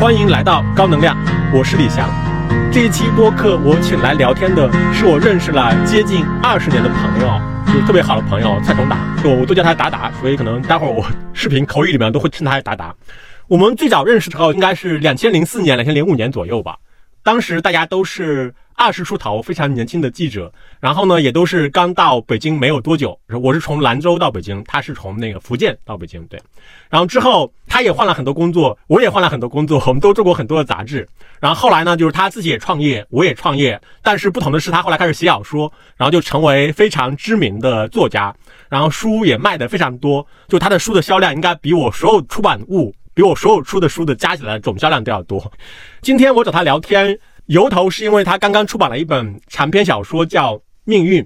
欢迎来到高能量，我是李翔。这一期播客我请来聊天的是我认识了接近二十年的朋友，就是特别好的朋友蔡崇达，我我都叫他达达，所以可能待会儿我视频口语里面都会称他达达。我们最早认识的时候应该是两千零四年、两千零五年左右吧，当时大家都是。二十出头，非常年轻的记者，然后呢，也都是刚到北京没有多久。我是从兰州到北京，他是从那个福建到北京，对。然后之后他也换了很多工作，我也换了很多工作，我们都做过很多的杂志。然后后来呢，就是他自己也创业，我也创业。但是不同的是，他后来开始写小说，然后就成为非常知名的作家，然后书也卖的非常多。就他的书的销量应该比我所有出版物，比我所有出的书的加起来总销量都要多。今天我找他聊天。由头是因为他刚刚出版了一本长篇小说，叫《命运》。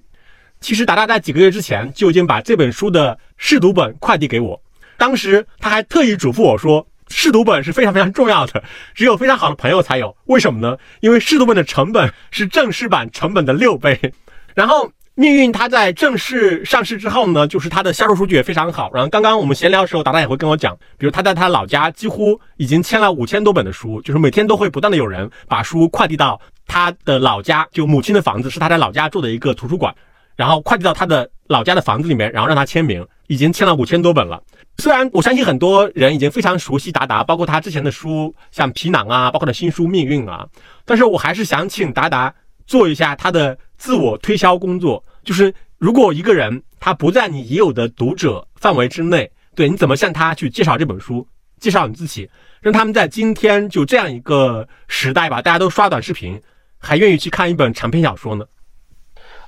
其实达达在几个月之前就已经把这本书的试读本快递给我，当时他还特意嘱咐我说，试读本是非常非常重要的，只有非常好的朋友才有。为什么呢？因为试读本的成本是正式版成本的六倍。然后。命运，它在正式上市之后呢，就是它的销售数据也非常好。然后刚刚我们闲聊的时候，达达也会跟我讲，比如他在他老家几乎已经签了五千多本的书，就是每天都会不断的有人把书快递到他的老家，就母亲的房子是他在老家住的一个图书馆，然后快递到他的老家的房子里面，然后让他签名，已经签了五千多本了。虽然我相信很多人已经非常熟悉达达，包括他之前的书，像皮囊啊，包括他新书命运啊，但是我还是想请达达。做一下他的自我推销工作，就是如果一个人他不在你已有的读者范围之内，对你怎么向他去介绍这本书，介绍你自己，让他们在今天就这样一个时代吧，大家都刷短视频，还愿意去看一本长篇小说呢？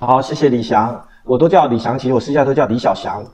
好，谢谢李翔，我都叫李翔，其实我私下都叫李小翔。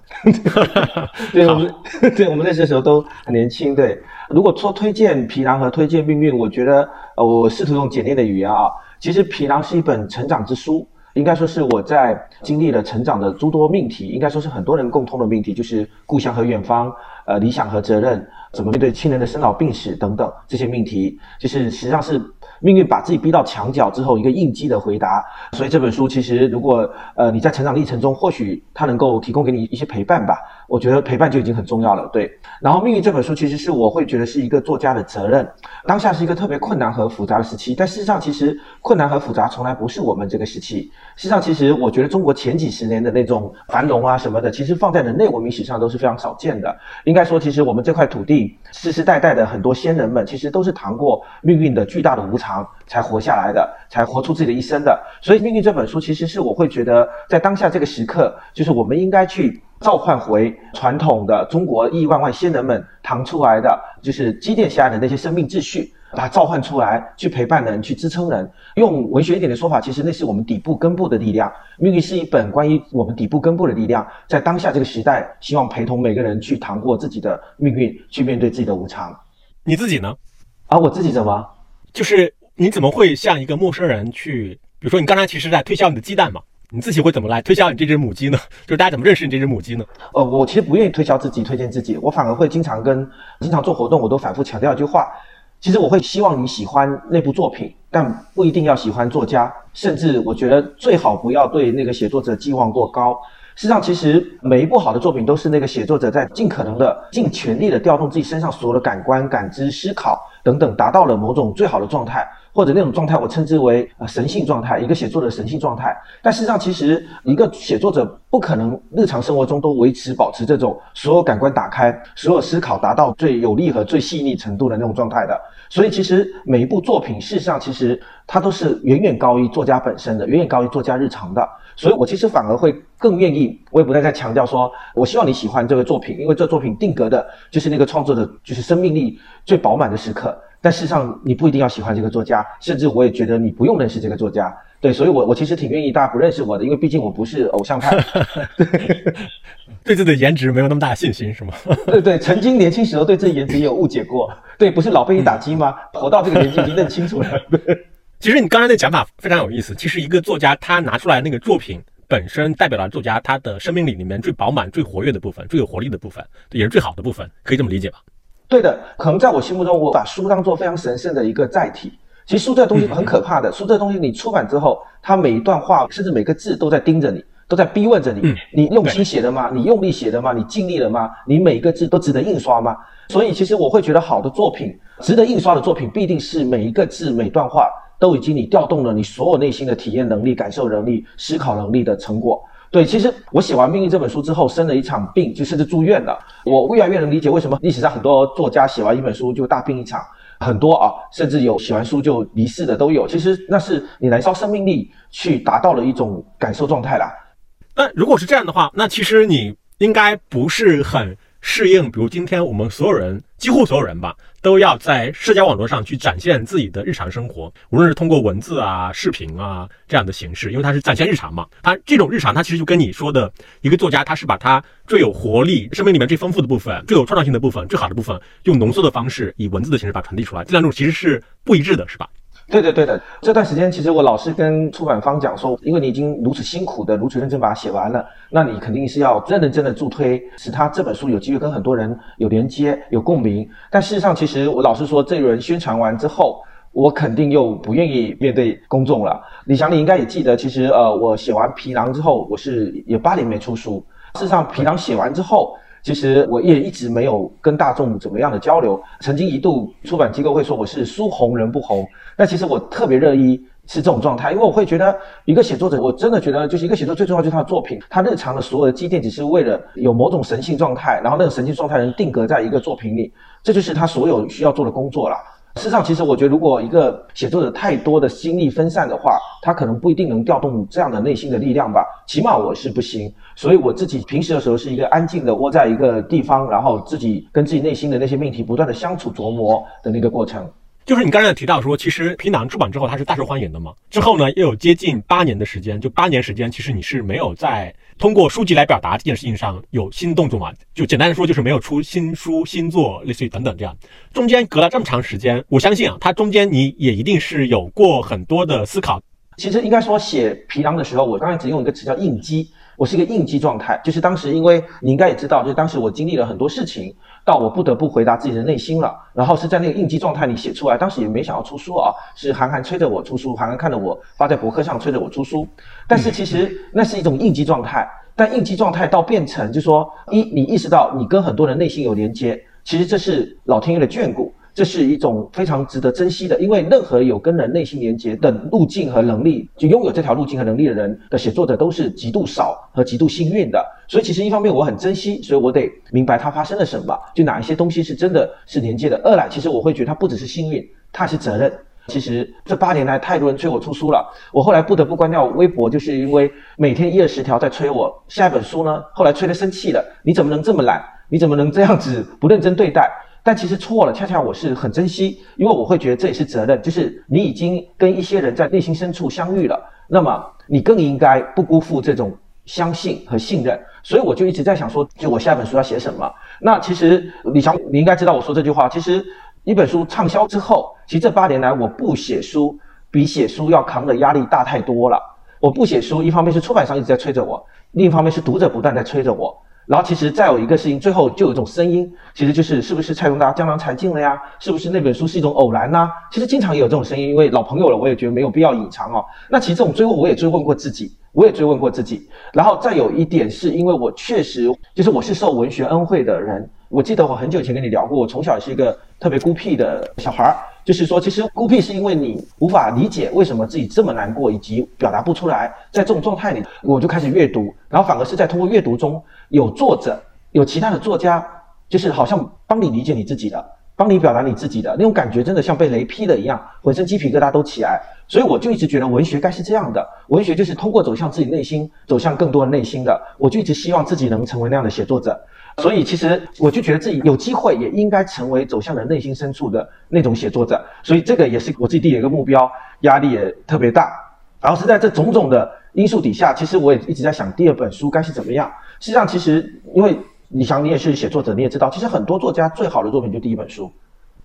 对，我们 对我们那些时候都很年轻。对，如果说推荐皮囊和推荐命运，我觉得呃，我试图用简练的语言啊。其实《皮囊》是一本成长之书，应该说是我在经历了成长的诸多命题，应该说是很多人共通的命题，就是故乡和远方，呃，理想和责任，怎么面对亲人的生老病死等等这些命题，就是实际上是。命运把自己逼到墙角之后，一个应激的回答。所以这本书其实，如果呃你在成长历程中，或许它能够提供给你一些陪伴吧。我觉得陪伴就已经很重要了。对。然后命运这本书其实是我会觉得是一个作家的责任。当下是一个特别困难和复杂的时期，但事实上其实困难和复杂从来不是我们这个时期。事实上，其实我觉得中国前几十年的那种繁荣啊什么的，其实放在人类文明史上都是非常少见的。应该说，其实我们这块土地世世代代的很多先人们，其实都是谈过命运的巨大的无常。才活下来的，才活出自己的一生的。所以《命运》这本书，其实是我会觉得，在当下这个时刻，就是我们应该去召唤回传统的中国亿万万先人们谈出来的，就是积淀下来的那些生命秩序，把它召唤出来，去陪伴人，去支撑人。用文学一点的说法，其实那是我们底部根部的力量。《命运》是一本关于我们底部根部的力量，在当下这个时代，希望陪同每个人去谈过自己的命运，去面对自己的无常。你自己呢？啊，我自己怎么？就是。你怎么会向一个陌生人去？比如说，你刚才其实在推销你的鸡蛋嘛，你自己会怎么来推销你这只母鸡呢？就是大家怎么认识你这只母鸡呢？呃，我其实不愿意推销自己、推荐自己，我反而会经常跟、经常做活动，我都反复强调一句话：，其实我会希望你喜欢那部作品，但不一定要喜欢作家，甚至我觉得最好不要对那个写作者寄望过高。事实上，其实每一部好的作品都是那个写作者在尽可能的、尽全力的调动自己身上所有的感官、感知、思考等等，达到了某种最好的状态。或者那种状态，我称之为呃神性状态，一个写作的神性状态。但事实上，其实一个写作者不可能日常生活中都维持保持这种所有感官打开、所有思考达到最有力和最细腻程度的那种状态的。所以，其实每一部作品，事实上其实它都是远远高于作家本身的，远远高于作家日常的。所以我其实反而会更愿意，我也不再再强调说，我希望你喜欢这个作品，因为这作品定格的就是那个创作者就是生命力最饱满的时刻。但事实上，你不一定要喜欢这个作家，甚至我也觉得你不用认识这个作家。对，所以，我我其实挺愿意大家不认识我的，因为毕竟我不是偶像派。对自己的颜值没有那么大的信心，是吗？对对，曾经年轻时候对自己颜值也有误解过。对，不是老被你打击吗？活到这个年纪已经认清楚了。对，其实你刚才那讲法非常有意思。其实一个作家他拿出来那个作品本身，代表了作家他的生命力里面最饱满、最活跃的部分，最有活力的部分，也是最好的部分，可以这么理解吧？对的，可能在我心目中，我把书当做非常神圣的一个载体。其实书这东西很可怕的，书这东西你出版之后，它每一段话，甚至每个字都在盯着你，都在逼问着你：你用心写的吗？你用力写的吗？你尽力了吗？你每一个字都值得印刷吗？所以，其实我会觉得，好的作品，值得印刷的作品，必定是每一个字、每段话都已经你调动了你所有内心的体验能力、感受能力、思考能力的成果。对，其实我写完《命运》这本书之后，生了一场病，就甚至住院了。我越来越能理解为什么历史上很多作家写完一本书就大病一场，很多啊，甚至有写完书就离世的都有。其实那是你燃烧生命力去达到了一种感受状态啦。那如果是这样的话，那其实你应该不是很。适应，比如今天我们所有人，几乎所有人吧，都要在社交网络上去展现自己的日常生活，无论是通过文字啊、视频啊这样的形式，因为它是展现日常嘛。它这种日常，它其实就跟你说的一个作家，他是把他最有活力、生命里面最丰富的部分、最有创造性的部分、最好的部分，用浓缩的方式，以文字的形式把它传递出来。这两种其实是不一致的，是吧？对的，对的。这段时间其实我老是跟出版方讲说，因为你已经如此辛苦的、如此认真把它写完了，那你肯定是要认认真的助推，使他这本书有机会跟很多人有连接、有共鸣。但事实上，其实我老是说，这一轮宣传完之后，我肯定又不愿意面对公众了。李翔，你应该也记得，其实呃，我写完《皮囊》之后，我是有八年没出书。事实上，《皮囊》写完之后。其实我也一直没有跟大众怎么样的交流，曾经一度出版机构会说我是书红人不红，但其实我特别乐意是这种状态，因为我会觉得一个写作者，我真的觉得就是一个写作最重要就是他的作品，他日常的所有的积淀只是为了有某种神性状态，然后那个神性状态能定格在一个作品里，这就是他所有需要做的工作了。事实上，其实我觉得，如果一个写作者太多的心力分散的话，他可能不一定能调动这样的内心的力量吧。起码我是不行，所以我自己平时的时候是一个安静的窝在一个地方，然后自己跟自己内心的那些命题不断的相处琢磨的那个过程。就是你刚才提到说，其实《皮囊》出版之后，它是大受欢迎的嘛。之后呢，又有接近八年的时间，就八年时间，其实你是没有在通过书籍来表达这件事情上有新动作嘛？就简单的说，就是没有出新书、新作，类似于等等这样。中间隔了这么长时间，我相信啊，它中间你也一定是有过很多的思考。其实应该说写《皮囊》的时候，我刚才只用一个词叫应激。我是一个应激状态，就是当时因为你应该也知道，就是当时我经历了很多事情，到我不得不回答自己的内心了。然后是在那个应激状态里写出来，当时也没想要出书啊，是韩寒催着我出书，韩寒看着我发在博客上催着我出书。但是其实那是一种应激状态，但应激状态到变成，就说一你意识到你跟很多人内心有连接，其实这是老天爷的眷顾。这是一种非常值得珍惜的，因为任何有跟人内心连接的路径和能力，就拥有这条路径和能力的人的写作者都是极度少和极度幸运的。所以其实一方面我很珍惜，所以我得明白它发生了什么，就哪一些东西是真的是连接的。二来，其实我会觉得它不只是幸运，它是责任。其实这八年来太多人催我出书了，我后来不得不关掉微博，就是因为每天一二十条在催我下一本书呢。后来催得生气了，你怎么能这么懒？你怎么能这样子不认真对待？但其实错了，恰恰我是很珍惜，因为我会觉得这也是责任，就是你已经跟一些人在内心深处相遇了，那么你更应该不辜负这种相信和信任。所以我就一直在想说，就我下一本书要写什么？那其实李强，你应该知道我说这句话。其实一本书畅销之后，其实这八年来我不写书，比写书要扛的压力大太多了。我不写书，一方面是出版商一直在催着我，另一方面是读者不断在催着我。然后其实再有一个事情，最后就有一种声音，其实就是是不是蔡永达江郎才尽了呀？是不是那本书是一种偶然呢？其实经常也有这种声音，因为老朋友了，我也觉得没有必要隐藏哦。那其实这种最后，我也追问过自己，我也追问过自己。然后再有一点是因为我确实就是我是受文学恩惠的人。我记得我很久以前跟你聊过，我从小是一个特别孤僻的小孩儿，就是说，其实孤僻是因为你无法理解为什么自己这么难过，以及表达不出来。在这种状态里，我就开始阅读，然后反而是在通过阅读中有作者、有其他的作家，就是好像帮你理解你自己的，帮你表达你自己的那种感觉，真的像被雷劈了一样，浑身鸡皮疙瘩都起来。所以我就一直觉得文学该是这样的，文学就是通过走向自己内心，走向更多的内心的。我就一直希望自己能成为那样的写作者。所以其实我就觉得自己有机会也应该成为走向了内心深处的那种写作者，所以这个也是我自己定的一个目标，压力也特别大。然后是在这种种的因素底下，其实我也一直在想第二本书该是怎么样。实际上，其实因为你想你也是写作者，你也知道，其实很多作家最好的作品就第一本书。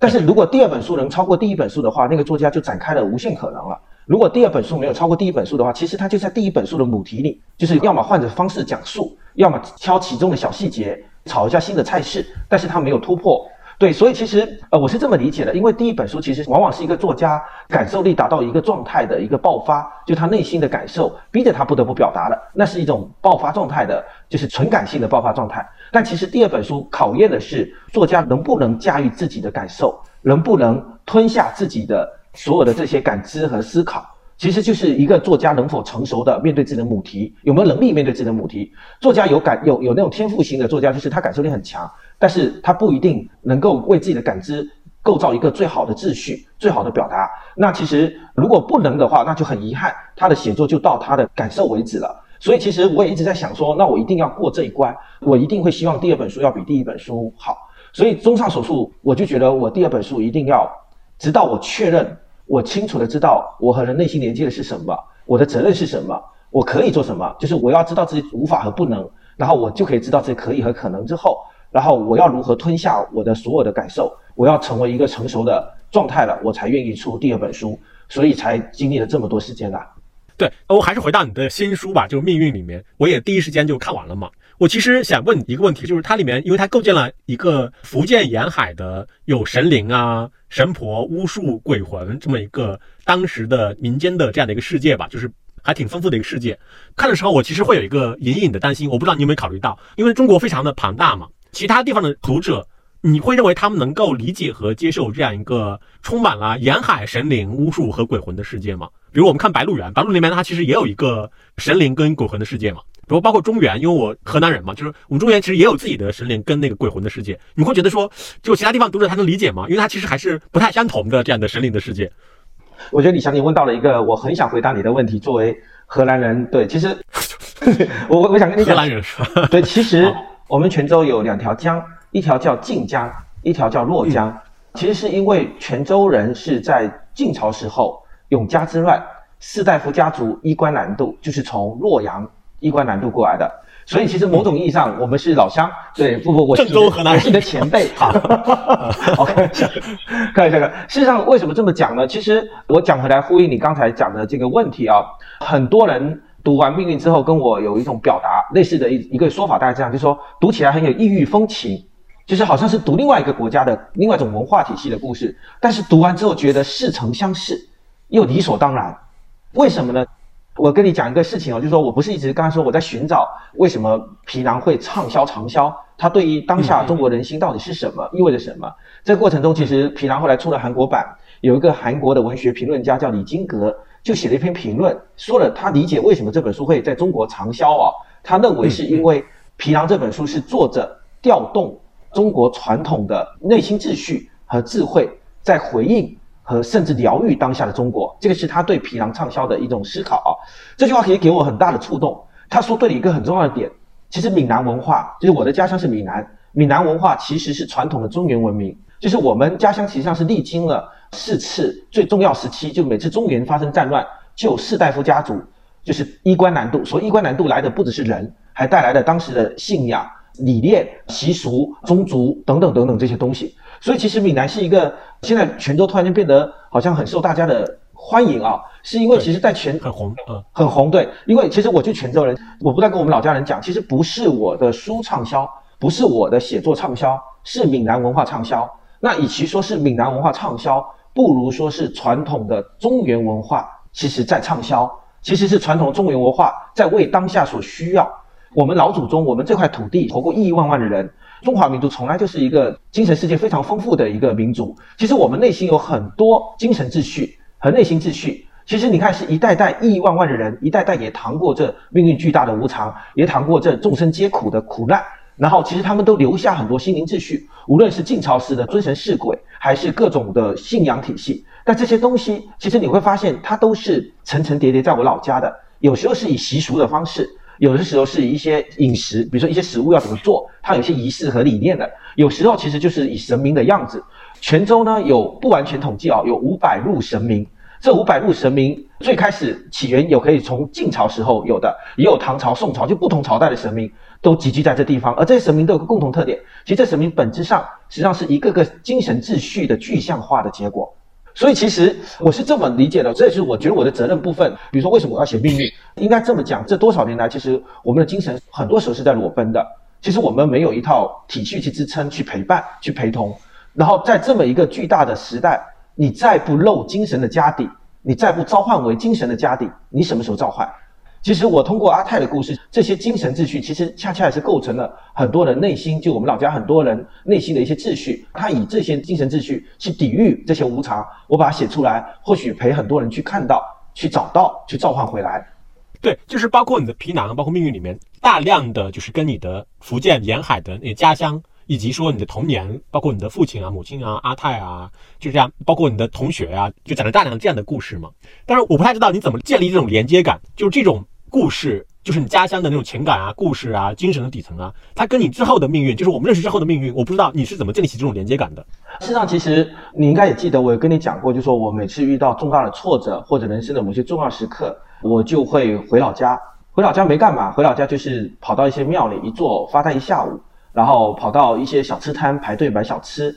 但是如果第二本书能超过第一本书的话，那个作家就展开了无限可能了。如果第二本书没有超过第一本书的话，其实他就在第一本书的母题里，就是要么换着方式讲述，要么挑其中的小细节。炒一下新的菜式，但是他没有突破，对，所以其实呃，我是这么理解的，因为第一本书其实往往是一个作家感受力达到一个状态的一个爆发，就他内心的感受逼着他不得不表达了，那是一种爆发状态的，就是纯感性的爆发状态。但其实第二本书考验的是作家能不能驾驭自己的感受，能不能吞下自己的所有的这些感知和思考。其实就是一个作家能否成熟的面对自己的母题，有没有能力面对自己的母题。作家有感有有那种天赋型的作家，就是他感受力很强，但是他不一定能够为自己的感知构造一个最好的秩序、最好的表达。那其实如果不能的话，那就很遗憾，他的写作就到他的感受为止了。所以其实我也一直在想说，那我一定要过这一关，我一定会希望第二本书要比第一本书好。所以综上所述，我就觉得我第二本书一定要，直到我确认。我清楚的知道我和人内心连接的是什么，我的责任是什么，我可以做什么，就是我要知道自己无法和不能，然后我就可以知道自己可以和可能之后，然后我要如何吞下我的所有的感受，我要成为一个成熟的状态了，我才愿意出第二本书，所以才经历了这么多时间啦。对，我还是回到你的新书吧，就是《命运》里面，我也第一时间就看完了嘛。我其实想问一个问题，就是它里面，因为它构建了一个福建沿海的有神灵啊、神婆、巫术、鬼魂这么一个当时的民间的这样的一个世界吧，就是还挺丰富的一个世界。看的时候，我其实会有一个隐隐的担心，我不知道你有没有考虑到，因为中国非常的庞大嘛，其他地方的读者，你会认为他们能够理解和接受这样一个充满了沿海神灵、巫术和鬼魂的世界吗？比如我们看《白鹿原》，《白鹿》里面它其实也有一个神灵跟鬼魂的世界嘛。比如包括中原，因为我河南人嘛，就是我们中原其实也有自己的神灵跟那个鬼魂的世界。你会觉得说，就其他地方读者他能理解吗？因为他其实还是不太相同的这样的神灵的世界。我觉得李翔，你问到了一个我很想回答你的问题。作为河南人，对，其实 我我我想跟你讲，河南人是吧？对，其实 我们泉州有两条江，一条叫晋江，一条叫洛江。其实是因为泉州人是在晋朝时候永嘉之乱，士大夫家族衣冠南渡，就是从洛阳。衣冠南渡过来的，所以其实某种意义上我们是老乡。对，不不，我是你的前辈。好，看一下，看一下。事实上，为什么这么讲呢？其实我讲回来呼应你刚才讲的这个问题啊，很多人读完《命运》之后，跟我有一种表达类似的一一个说法，大概这样，就是说读起来很有异域风情，就是好像是读另外一个国家的另外一种文化体系的故事，但是读完之后觉得似曾相识，又理所当然。为什么呢？我跟你讲一个事情哦，就是说我不是一直刚才说我在寻找为什么皮囊会畅销长销，它对于当下中国人心到底是什么，意味着什么？这个过程中，其实皮囊后来出了韩国版，有一个韩国的文学评论家叫李金格，就写了一篇评论，说了他理解为什么这本书会在中国畅销啊。他认为是因为皮囊这本书是作者调动中国传统的内心秩序和智慧，在回应。和甚至疗愈当下的中国，这个是他对皮囊畅销的一种思考啊。这句话可以给我很大的触动。他说对了一个很重要的点，其实闽南文化，就是我的家乡是闽南，闽南文化其实是传统的中原文明，就是我们家乡实际上是历经了四次最重要时期，就每次中原发生战乱，就有士大夫家族就是衣冠南渡，所以衣冠南渡来的不只是人，还带来了当时的信仰、理念、习俗、宗族等等等等这些东西。所以其实闽南是一个现在泉州突然间变得好像很受大家的欢迎啊，是因为其实，在泉很红，嗯，很红，对，因为其实我就泉州人，我不断跟我们老家人讲，其实不是我的书畅销，不是我的写作畅销，是闽南文化畅销。那与其说是闽南文化畅销，不如说是传统的中原文化其实在畅销，其实是传统中原文化在为当下所需要。我们老祖宗，我们这块土地活过亿亿万万的人。中华民族从来就是一个精神世界非常丰富的一个民族。其实我们内心有很多精神秩序和内心秩序。其实你看，是一代代亿亿万万的人，一代代也谈过这命运巨大的无常，也谈过这众生皆苦的苦难。然后，其实他们都留下很多心灵秩序，无论是晋朝时的尊神事鬼，还是各种的信仰体系。但这些东西，其实你会发现，它都是层层叠叠在我老家的。有时候是以习俗的方式。有的时候是以一些饮食，比如说一些食物要怎么做，它有些仪式和理念的。有时候其实就是以神明的样子。泉州呢有不完全统计啊，有五百路神明。这五百路神明最开始起源有可以从晋朝时候有的，也有唐朝、宋朝，就不同朝代的神明都集聚在这地方。而这些神明都有个共同特点，其实这神明本质上实际上是一个个精神秩序的具象化的结果。所以其实我是这么理解的，这也是我觉得我的责任部分。比如说，为什么我要写命运？应该这么讲，这多少年来，其实我们的精神很多时候是在裸奔的。其实我们没有一套体系去支撑、去陪伴、去陪同。然后在这么一个巨大的时代，你再不露精神的家底，你再不召唤为精神的家底，你什么时候召唤？其实我通过阿泰的故事，这些精神秩序其实恰恰也是构成了很多人内心，就我们老家很多人内心的一些秩序。他以这些精神秩序去抵御这些无常，我把它写出来，或许陪很多人去看到、去找到、去召唤回来。对，就是包括你的皮囊，包括命运里面大量的就是跟你的福建沿海的那家乡，以及说你的童年，包括你的父亲啊、母亲啊、阿泰啊，就这样，包括你的同学啊，就讲了大量这样的故事嘛。但是我不太知道你怎么建立这种连接感，就是这种。故事就是你家乡的那种情感啊，故事啊，精神的底层啊，它跟你之后的命运，就是我们认识之后的命运，我不知道你是怎么建立起这种连接感的。事实上，其实你应该也记得，我有跟你讲过，就说我每次遇到重大的挫折或者人生的某些重要时刻，我就会回老家。回老家没干嘛，回老家就是跑到一些庙里一坐发呆一下午，然后跑到一些小吃摊排队买小吃，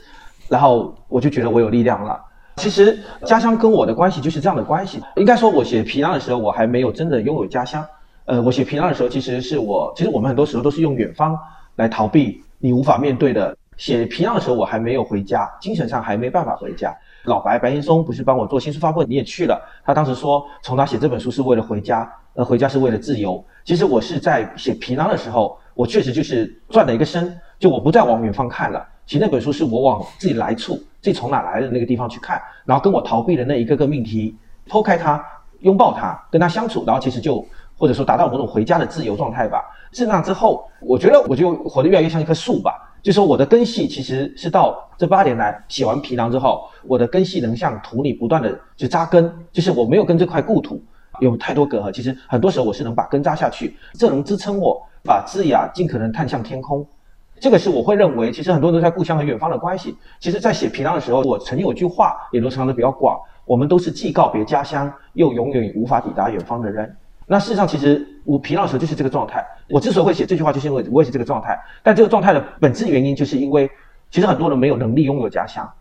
然后我就觉得我有力量了。其实家乡跟我的关系就是这样的关系。应该说，我写皮囊的时候，我还没有真的拥有家乡。呃，我写皮囊的时候，其实是我，其实我们很多时候都是用远方来逃避你无法面对的。写皮囊的时候，我还没有回家，精神上还没办法回家。老白白岩松不是帮我做新书发布会，你也去了。他当时说，从他写这本书是为了回家，呃回家是为了自由。其实我是在写皮囊的时候，我确实就是转了一个身，就我不再往远方看了。其实那本书是我往自己来处，自己从哪来的那个地方去看，然后跟我逃避的那一个个命题，剖开它，拥抱它，跟它相处，然后其实就或者说达到某种回家的自由状态吧。自那之后，我觉得我就活得越来越像一棵树吧。就说我的根系其实是到这八年来写完皮囊之后，我的根系能向土里不断的就扎根，就是我没有跟这块故土有太多隔阂。其实很多时候我是能把根扎下去，这能支撑我把枝芽尽可能探向天空。这个是我会认为，其实很多人都在故乡和远方的关系。其实，在写皮囊的时候，我曾经有句话也流传得比较广：我们都是既告别家乡，又永远无法抵达远方的人。那事实上，其实我皮囊的时候就是这个状态。我之所以会写这句话，就是因为我也是这个状态。但这个状态的本质原因，就是因为其实很多人没有能力拥有家乡。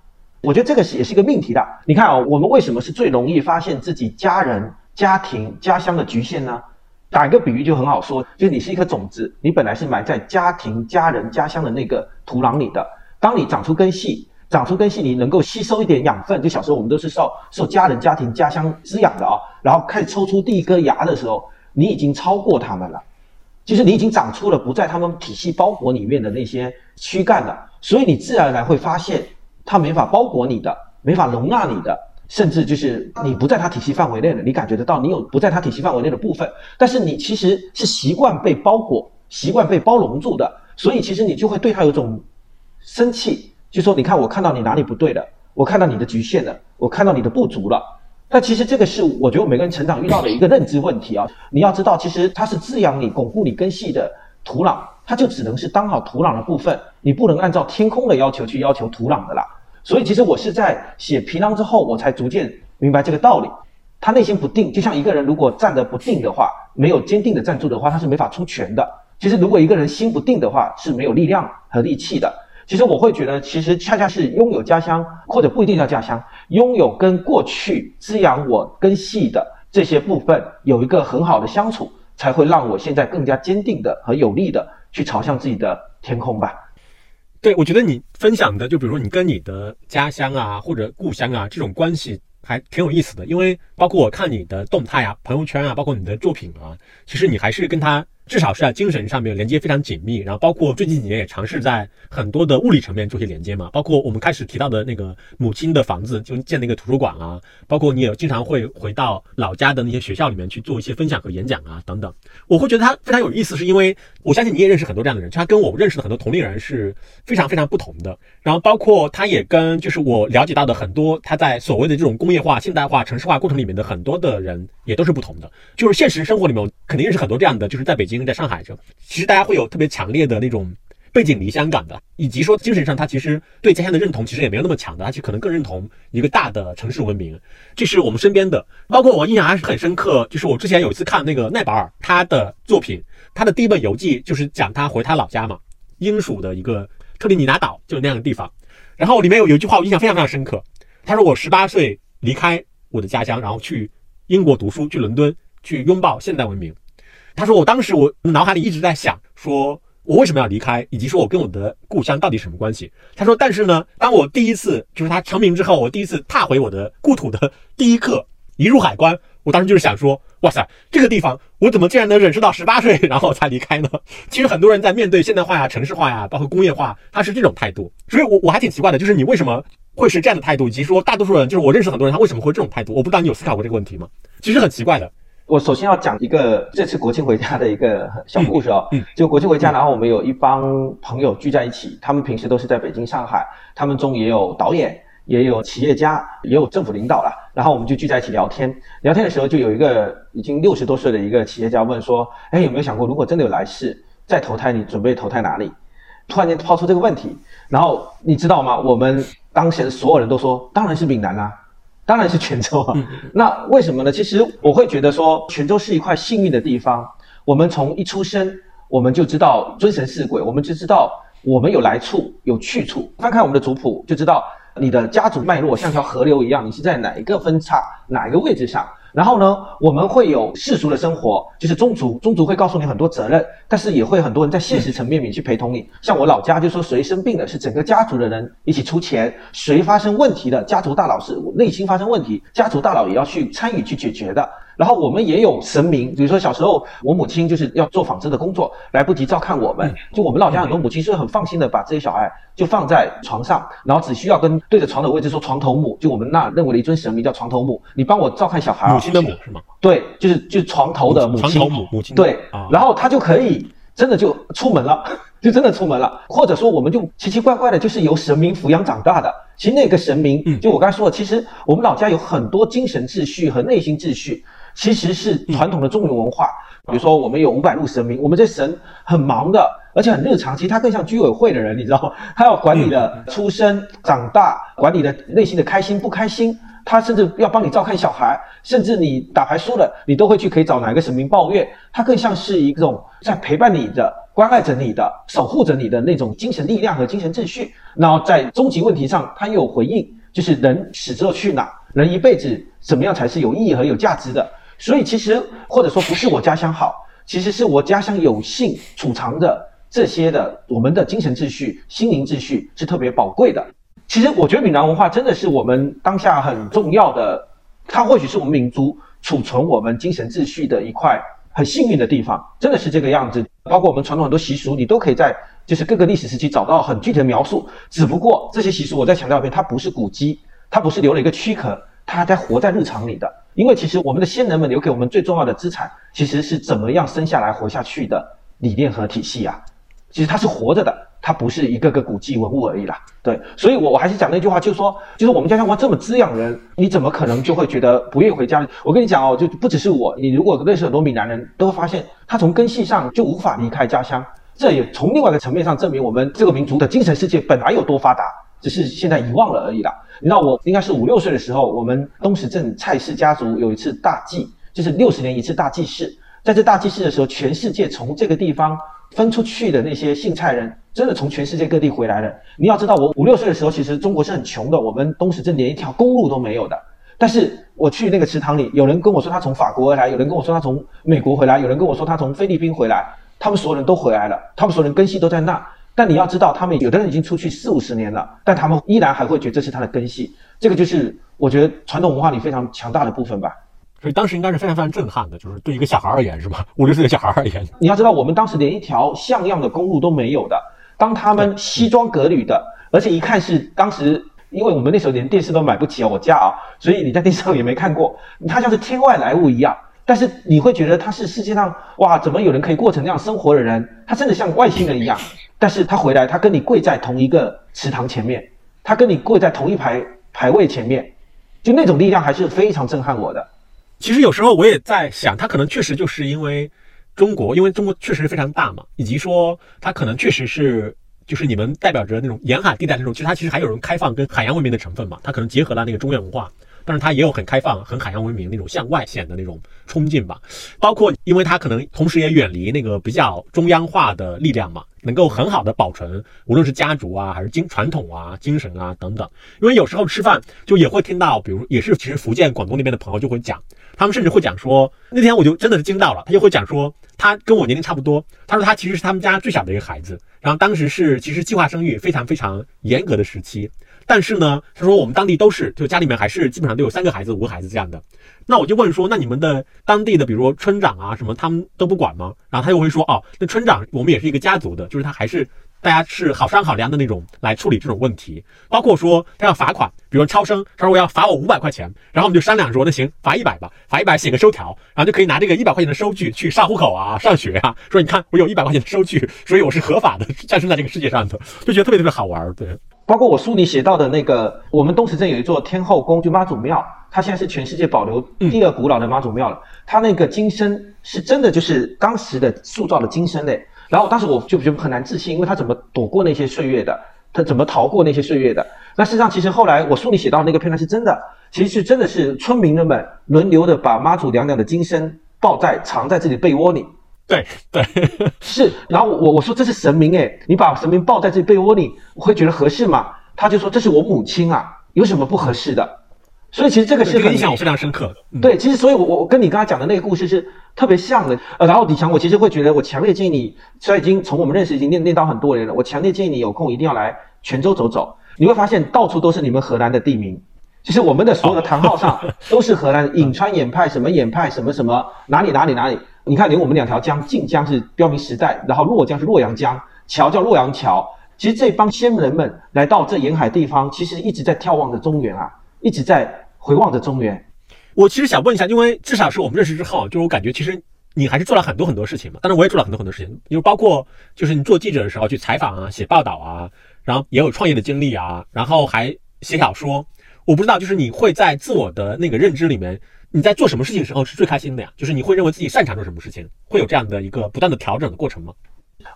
我觉得这个是也是一个命题的。你看啊，我们为什么是最容易发现自己家人、家庭、家乡的局限呢？打一个比喻就很好说，就是你是一颗种子，你本来是埋在家庭、家人、家乡的那个土壤里的。当你长出根系，长出根系，你能够吸收一点养分。就小时候我们都是受受家人、家庭、家乡滋养的啊。然后开始抽出第一颗芽的时候，你已经超过他们了。就是你已经长出了不在他们体系包裹里面的那些躯干了，所以你自然而然会发现，它没法包裹你的，没法容纳你的。甚至就是你不在他体系范围内了，你感觉得到你有不在他体系范围内的部分，但是你其实是习惯被包裹、习惯被包容住的，所以其实你就会对他有种生气，就说你看我看到你哪里不对了，我看到你的局限了，我看到你的不足了。但其实这个是我觉得每个人成长遇到的一个认知问题啊，你要知道，其实它是滋养你、巩固你根系的土壤，它就只能是当好土壤的部分，你不能按照天空的要求去要求土壤的啦。所以，其实我是在写皮囊之后，我才逐渐明白这个道理。他内心不定，就像一个人如果站得不定的话，没有坚定的站住的话，他是没法出拳的。其实，如果一个人心不定的话，是没有力量和力气的。其实，我会觉得，其实恰恰是拥有家乡，或者不一定叫家乡，拥有跟过去滋养我根系的这些部分有一个很好的相处，才会让我现在更加坚定的和有力的去朝向自己的天空吧。对，我觉得你分享的，就比如说你跟你的家乡啊，或者故乡啊，这种关系还挺有意思的。因为包括我看你的动态啊、朋友圈啊，包括你的作品啊，其实你还是跟他。至少是在精神上面连接非常紧密，然后包括最近几年也尝试在很多的物理层面做些连接嘛，包括我们开始提到的那个母亲的房子就建那个图书馆啊，包括你也经常会回到老家的那些学校里面去做一些分享和演讲啊等等，我会觉得他非常有意思，是因为我相信你也认识很多这样的人，他跟我认识的很多同龄人是非常非常不同的，然后包括他也跟就是我了解到的很多他在所谓的这种工业化、现代化、城市化过程里面的很多的人也都是不同的，就是现实生活里面肯定认识很多这样的，就是在北京。在上海，这其实大家会有特别强烈的那种背井离乡感的，以及说精神上他其实对家乡的认同其实也没有那么强的，他其实可能更认同一个大的城市文明。这是我们身边的，包括我印象还是很深刻，就是我之前有一次看那个奈保尔他的作品，他的第一本游记就是讲他回他老家嘛，英属的一个特立尼达岛，就是那样的地方。然后里面有有一句话我印象非常非常深刻，他说我十八岁离开我的家乡，然后去英国读书，去伦敦去拥抱现代文明。他说：“我当时我脑海里一直在想，说我为什么要离开，以及说我跟我的故乡到底什么关系？他说，但是呢，当我第一次就是他成名之后，我第一次踏回我的故土的第一刻，一入海关，我当时就是想说，哇塞，这个地方我怎么竟然能忍受到十八岁，然后才离开呢？其实很多人在面对现代化呀、城市化呀，包括工业化，他是这种态度，所以我我还挺奇怪的，就是你为什么会是这样的态度，以及说大多数人，就是我认识很多人，他为什么会这种态度？我不知道你有思考过这个问题吗？其实很奇怪的。我首先要讲一个这次国庆回家的一个小故事哦，就国庆回家，然后我们有一帮朋友聚在一起，他们平时都是在北京、上海，他们中也有导演，也有企业家，也有政府领导啦。然后我们就聚在一起聊天，聊天的时候就有一个已经六十多岁的一个企业家问说：“哎，有没有想过，如果真的有来世再投胎，你准备投胎哪里？”突然间抛出这个问题，然后你知道吗？我们当时所有人都说，当然是闽南啦、当然是泉州啊。那为什么呢？其实我会觉得说，泉州是一块幸运的地方。我们从一出生，我们就知道尊神是鬼，我们就知道我们有来处有去处。翻看我们的族谱，就知道你的家族脉络像条河流一样，你是在哪一个分叉、哪一个位置上。然后呢，我们会有世俗的生活，就是宗族，宗族会告诉你很多责任，但是也会很多人在现实层面里去陪同你。像我老家就说，谁生病了是整个家族的人一起出钱，谁发生问题的，家族大佬是内心发生问题，家族大佬也要去参与去解决的。然后我们也有神明，比如说小时候我母亲就是要做纺织的工作，来不及照看我们，就我们老家很多母亲是很放心的把这些小孩就放在床上，然后只需要跟对着床的位置说床头母，就我们那认为的一尊神明叫床头母，你帮我照看小孩啊，母亲的母是吗？对，就是就是床头的母亲，床头母母亲对啊，然后他就可以真的就出门了，就真的出门了，或者说我们就奇奇怪怪的，就是由神明抚养长大的。其实那个神明，嗯就我刚才说的，其实我们老家有很多精神秩序和内心秩序，其实是传统的中原文化。比如说我们有五百路神明，我们这神很忙的，而且很日常，其实他更像居委会的人，你知道吗？他要管你的出生、长大，管你的内心的开心不开心。他甚至要帮你照看小孩，甚至你打牌输了，你都会去可以找哪个神明抱怨。他更像是一种在陪伴你的、关爱着你的、守护着你的那种精神力量和精神秩序。然后在终极问题上，他又有回应，就是人死之后去哪，人一辈子怎么样才是有意义和有价值的。所以其实或者说不是我家乡好，其实是我家乡有幸储藏着这些的我们的精神秩序、心灵秩序是特别宝贵的。其实我觉得闽南文化真的是我们当下很重要的，它或许是我们民族储存我们精神秩序的一块很幸运的地方，真的是这个样子。包括我们传统很多习俗，你都可以在就是各个历史时期找到很具体的描述。只不过这些习俗，我再强调一遍，它不是古迹，它不是留了一个躯壳，它还在活在日常里的。因为其实我们的先人们留给我们最重要的资产，其实是怎么样生下来活下去的理念和体系啊。其实它是活着的，它不是一个个古迹文物而已啦。对，所以我我还是讲那句话，就是说，就是我们家乡话这么滋养人，你怎么可能就会觉得不愿意回家？我跟你讲哦，就不只是我，你如果认识很多闽南人，都会发现他从根系上就无法离开家乡。这也从另外一个层面上证明我们这个民族的精神世界本来有多发达，只是现在遗忘了而已啦。你知道我应该是五六岁的时候，我们东石镇蔡氏家族有一次大祭，就是六十年一次大祭祀。在这大祭祀的时候，全世界从这个地方分出去的那些姓蔡人，真的从全世界各地回来了。你要知道，我五六岁的时候，其实中国是很穷的，我们东石镇连一条公路都没有的。但是我去那个池塘里，有人跟我说他从法国回来，有人跟我说他从美国回来，有人跟我说他从菲律宾回来，他们所有人都回来了，他们所有人根系都在那。但你要知道，他们有的人已经出去四五十年了，但他们依然还会觉得这是他的根系。这个就是我觉得传统文化里非常强大的部分吧。所以当时应该是非常非常震撼的，就是对一个小孩而言，是吧？五六岁的小孩而言，你要知道，我们当时连一条像样的公路都没有的。当他们西装革履的，而且一看是当时，因为我们那时候连电视都买不起啊，我家啊，所以你在电视上也没看过，他像是天外来物一样。但是你会觉得他是世界上哇，怎么有人可以过成那样生活的人？他真的像外星人一样。但是他回来，他跟你跪在同一个池塘前面，他跟你跪在同一排排位前面，就那种力量还是非常震撼我的。其实有时候我也在想，他可能确实就是因为中国，因为中国确实是非常大嘛，以及说他可能确实是就是你们代表着那种沿海地带那种，其实它其实还有人开放跟海洋文明的成分嘛，它可能结合了那个中原文化。但是他也有很开放、很海洋文明那种向外显的那种冲劲吧。包括因为他可能同时也远离那个比较中央化的力量嘛，能够很好的保存，无论是家族啊，还是精传统啊、精神啊等等。因为有时候吃饭就也会听到，比如也是其实福建、广东那边的朋友就会讲，他们甚至会讲说，那天我就真的是惊到了，他就会讲说，他跟我年龄差不多，他说他其实是他们家最小的一个孩子，然后当时是其实计划生育非常非常严格的时期。但是呢，他说我们当地都是，就家里面还是基本上都有三个孩子、五个孩子这样的。那我就问说，那你们的当地的，比如说村长啊什么，他们都不管吗？然后他又会说，哦，那村长我们也是一个家族的，就是他还是大家是好商好量的那种来处理这种问题。包括说他要罚款，比如说超生，他说我要罚我五百块钱，然后我们就商量说，那行，罚一百吧，罚一百写个收条，然后就可以拿这个一百块钱的收据去上户口啊、上学啊，说你看我有一百块钱的收据，所以我是合法的 诞生在这个世界上的，就觉得特别特别好玩，对。包括我书里写到的那个，我们东石镇有一座天后宫，就妈祖庙，它现在是全世界保留第二古老的妈祖庙了。它那个金身是真的，就是当时的塑造的金身嘞。然后当时我就觉得很难置信，因为他怎么躲过那些岁月的？他怎么逃过那些岁月的？那事实上，其实后来我书里写到那个片段是真的，其实是真的是村民们轮流的把妈祖娘娘的金身抱在藏在自己被窝里。对对 是，然后我我说这是神明哎，你把神明抱在这被窝里，我会觉得合适吗？他就说这是我母亲啊，有什么不合适的？所以其实这个是印象我非常深刻的。对，其实所以，我我跟你刚才讲的那个故事是特别像的。呃，然后李强，我其实会觉得，我强烈建议你，虽然已经从我们认识已经念念到很多年了，我强烈建议你有空一定要来泉州走走，你会发现到处都是你们河南的地名。其实我们的所有的堂号上 都是荷兰颍川衍派什么衍派什么什么哪里哪里哪里。你看，连我们两条江，晋江是标明时代，然后洛江是洛阳江，桥叫洛阳桥。其实这帮先人们来到这沿海地方，其实一直在眺望着中原啊，一直在回望着中原。我其实想问一下，因为至少是我们认识之后，就是我感觉其实你还是做了很多很多事情嘛。当然我也做了很多很多事情，就包括就是你做记者的时候去采访啊、写报道啊，然后也有创业的经历啊，然后还写小说。我不知道，就是你会在自我的那个认知里面。你在做什么事情的时候是最开心的呀？就是你会认为自己擅长做什么事情，会有这样的一个不断的调整的过程吗？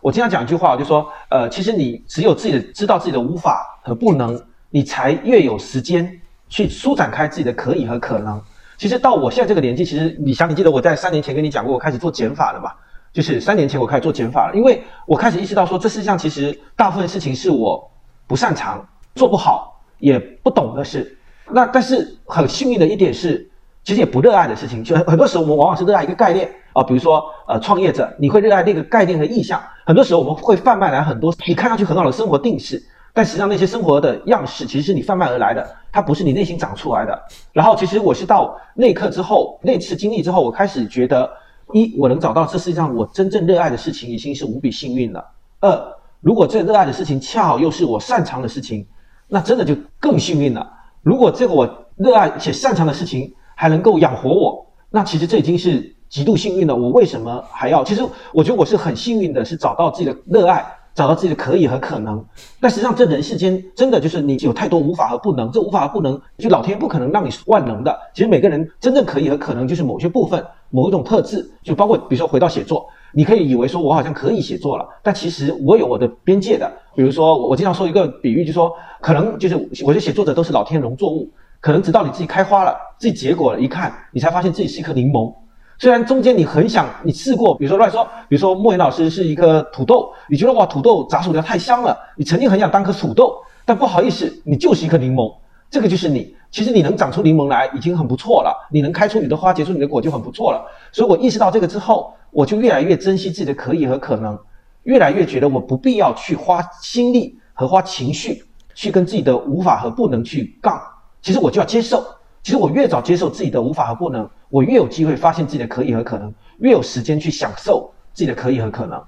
我经常讲一句话，就说，呃，其实你只有自己的知道自己的无法和不能，你才越有时间去舒展开自己的可以和可能。其实到我现在这个年纪，其实你想，你记得我在三年前跟你讲过，我开始做减法了嘛？就是三年前我开始做减法了，因为我开始意识到说，这世界上其实大部分事情是我不擅长、做不好、也不懂的事。那但是很幸运的一点是。其实也不热爱的事情，就很多时候我们往往是热爱一个概念啊，比如说呃创业者，你会热爱那个概念和意向。很多时候我们会贩卖来很多你看上去很好的生活定式，但实际上那些生活的样式其实是你贩卖而来的，它不是你内心长出来的。然后其实我是到那一刻之后，那次经历之后，我开始觉得，一我能找到这世界上我真正热爱的事情，已经是无比幸运了。二如果这热爱的事情恰好又是我擅长的事情，那真的就更幸运了。如果这个我热爱且擅长的事情，还能够养活我，那其实这已经是极度幸运了。我为什么还要？其实我觉得我是很幸运的，是找到自己的热爱，找到自己的可以和可能。但实际上，这人世间真的就是你有太多无法和不能。这无法和不能，就老天不可能让你万能的。其实每个人真正可以和可能，就是某些部分、某一种特质。就包括比如说回到写作，你可以以为说我好像可以写作了，但其实我有我的边界的。比如说我经常说一个比喻，就说可能就是我觉得写作者都是老天农作物。可能直到你自己开花了，自己结果了，一看，你才发现自己是一颗柠檬。虽然中间你很想，你试过，比如说乱说，比如说莫言老师是一颗土豆，你觉得哇，土豆炸薯条太香了，你曾经很想当颗土豆，但不好意思，你就是一颗柠檬，这个就是你。其实你能长出柠檬来已经很不错了，你能开出你的花，结出你的果就很不错了。所以我意识到这个之后，我就越来越珍惜自己的可以和可能，越来越觉得我不必要去花心力和花情绪去跟自己的无法和不能去杠。其实我就要接受，其实我越早接受自己的无法和不能，我越有机会发现自己的可以和可能，越有时间去享受自己的可以和可能。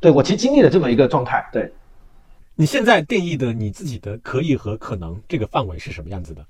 对我其实经历了这么一个状态。对，你现在定义的你自己的可以和可能这个范围是什么样子的？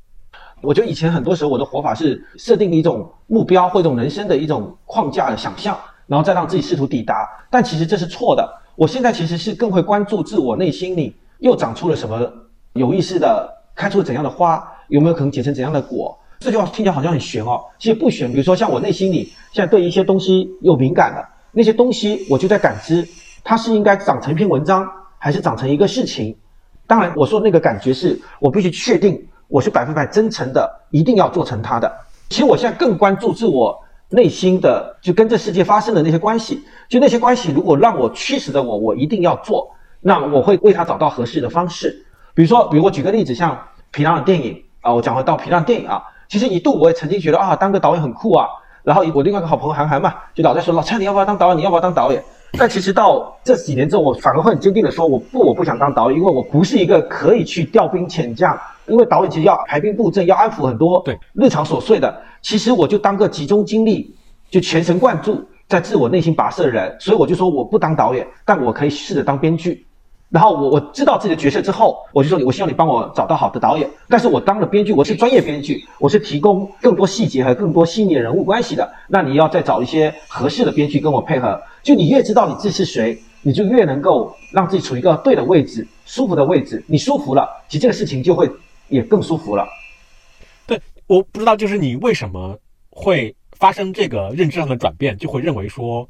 我觉得以前很多时候我的活法是设定一种目标或一种人生的一种框架的想象，然后再让自己试图抵达，但其实这是错的。我现在其实是更会关注自我内心里又长出了什么有意识的，开出了怎样的花。有没有可能结成怎样的果？这句话听起来好像很玄哦，其实不玄。比如说像我内心里现在对一些东西有敏感的那些东西，我就在感知它是应该长成一篇文章，还是长成一个事情。当然，我说那个感觉是我必须确定我是百分百真诚的，一定要做成它的。其实我现在更关注自我内心的，就跟这世界发生的那些关系，就那些关系，如果让我驱使的我，我一定要做，那我会为他找到合适的方式。比如说，比如我举个例子，像皮囊的电影啊，我讲回到皮蛋电影啊，其实一度我也曾经觉得啊，当个导演很酷啊。然后我另外一个好朋友韩寒嘛，就老在说老蔡你要不要当导演？你要不要当导演？但其实到这几年之后，我反而会很坚定的说，我不，我不想当导演，因为我不是一个可以去调兵遣将。因为导演其实要排兵布阵，要安抚很多对日常琐碎的。其实我就当个集中精力，就全神贯注在自我内心跋涉的人。所以我就说我不当导演，但我可以试着当编剧。然后我我知道自己的角色之后，我就说你我希望你帮我找到好的导演。但是我当了编剧，我是专业编剧，我是提供更多细节和更多细腻的人物关系的。那你要再找一些合适的编剧跟我配合。就你越知道你自己是谁，你就越能够让自己处于一个对的位置、舒服的位置。你舒服了，其实这个事情就会也更舒服了。对，我不知道，就是你为什么会发生这个认知上的转变，就会认为说，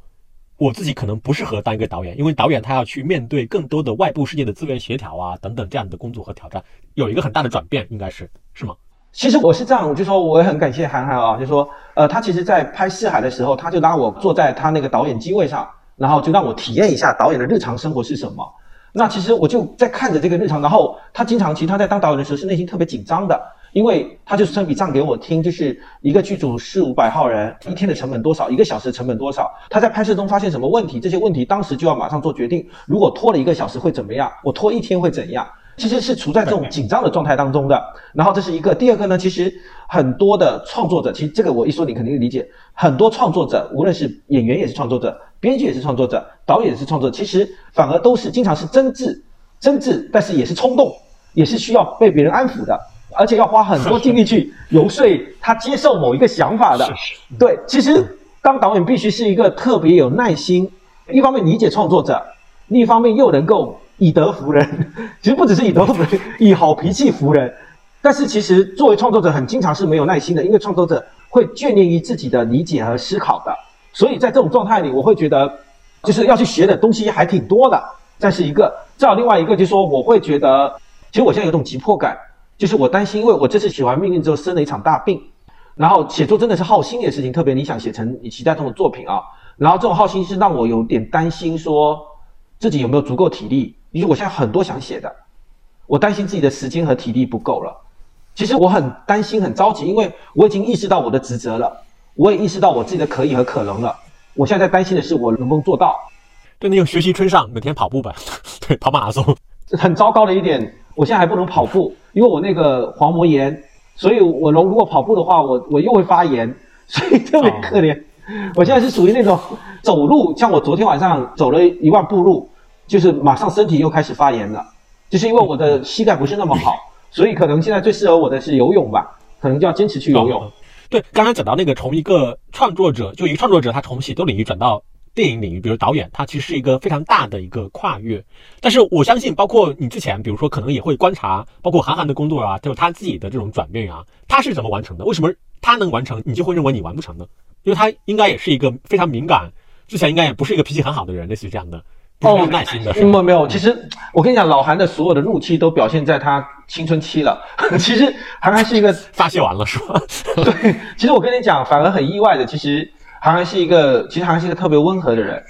我自己可能不适合当一个导演，因为导演他要去面对更多的外部世界的资源协调啊等等这样的工作和挑战，有一个很大的转变，应该是是吗？其实我是这样，就说我也很感谢韩寒啊，就说呃，他其实在拍《四海》的时候，他就拉我坐在他那个导演机位上，然后就让我体验一下导演的日常生活是什么。那其实我就在看着这个日常，然后他经常其实他在当导演的时候是内心特别紧张的，因为他就是算笔账给我听，就是一个剧组四五百号人，一天的成本多少，一个小时的成本多少，他在拍摄中发现什么问题，这些问题当时就要马上做决定，如果拖了一个小时会怎么样，我拖一天会怎样。其实是处在这种紧张的状态当中的。然后这是一个，第二个呢，其实很多的创作者，其实这个我一说你肯定理解，很多创作者，无论是演员也是创作者，编剧也是创作者，导演也是创作者，其实反而都是经常是真挚，真挚，但是也是冲动，也是需要被别人安抚的，而且要花很多精力去游说他接受某一个想法的。对，其实当导演必须是一个特别有耐心，一方面理解创作者，另一方面又能够。以德服人，其实不只是以德服人，以好脾气服人。但是其实作为创作者，很经常是没有耐心的，因为创作者会眷恋于自己的理解和思考的。所以在这种状态里，我会觉得就是要去学的东西还挺多的。这是一个，再有另外一个就是说，我会觉得，其实我现在有种急迫感，就是我担心，因为我这次写完《命运》之后生了一场大病，然后写作真的是耗心的事情，特别你想写成你期待中的作品啊，然后这种耗心是让我有点担心，说自己有没有足够体力。因为我现在很多想写的，我担心自己的时间和体力不够了。其实我很担心、很着急，因为我已经意识到我的职责了，我也意识到我自己的可以和可能了。我现在在担心的是我能不能做到。对，你有学习春上，每天跑步吧，对，跑马拉松。很糟糕的一点，我现在还不能跑步，因为我那个黄膜炎，所以我如如果跑步的话，我我又会发炎，所以特别可怜。我现在是属于那种走路，像我昨天晚上走了一万步路。就是马上身体又开始发炎了，就是因为我的膝盖不是那么好，所以可能现在最适合我的是游泳吧，可能就要坚持去游泳。对，刚刚讲到那个从一个创作者，就一个创作者，他从写作领域转到电影领域，比如导演，他其实是一个非常大的一个跨越。但是我相信，包括你之前，比如说可能也会观察，包括韩寒的工作啊，就是他自己的这种转变啊，他是怎么完成的？为什么他能完成，你就会认为你完不成呢？因为他应该也是一个非常敏感，之前应该也不是一个脾气很好的人，类似于这样的。哦，耐心的，没有没有。其实我跟你讲，老韩的所有的怒气都表现在他青春期了。其实韩寒是一个 发泄完了是吧？对，其实我跟你讲，反而很意外的，其实韩寒是一个，其实韩寒是一个特别温和的人。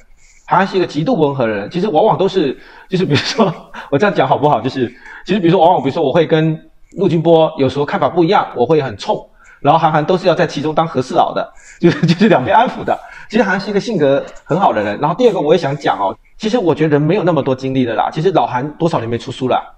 韩寒是一个极度温和的人。其实往往都是，就是比如说 我这样讲好不好？就是其实比如说往往比如说我会跟陆俊波有时候看法不一样，我会很冲，然后韩寒都是要在其中当和事佬的，就是就是两边安抚的。其实韩寒是一个性格很好的人。然后第二个我也想讲哦。其实我觉得人没有那么多精力的啦。其实老韩多少年没出书了，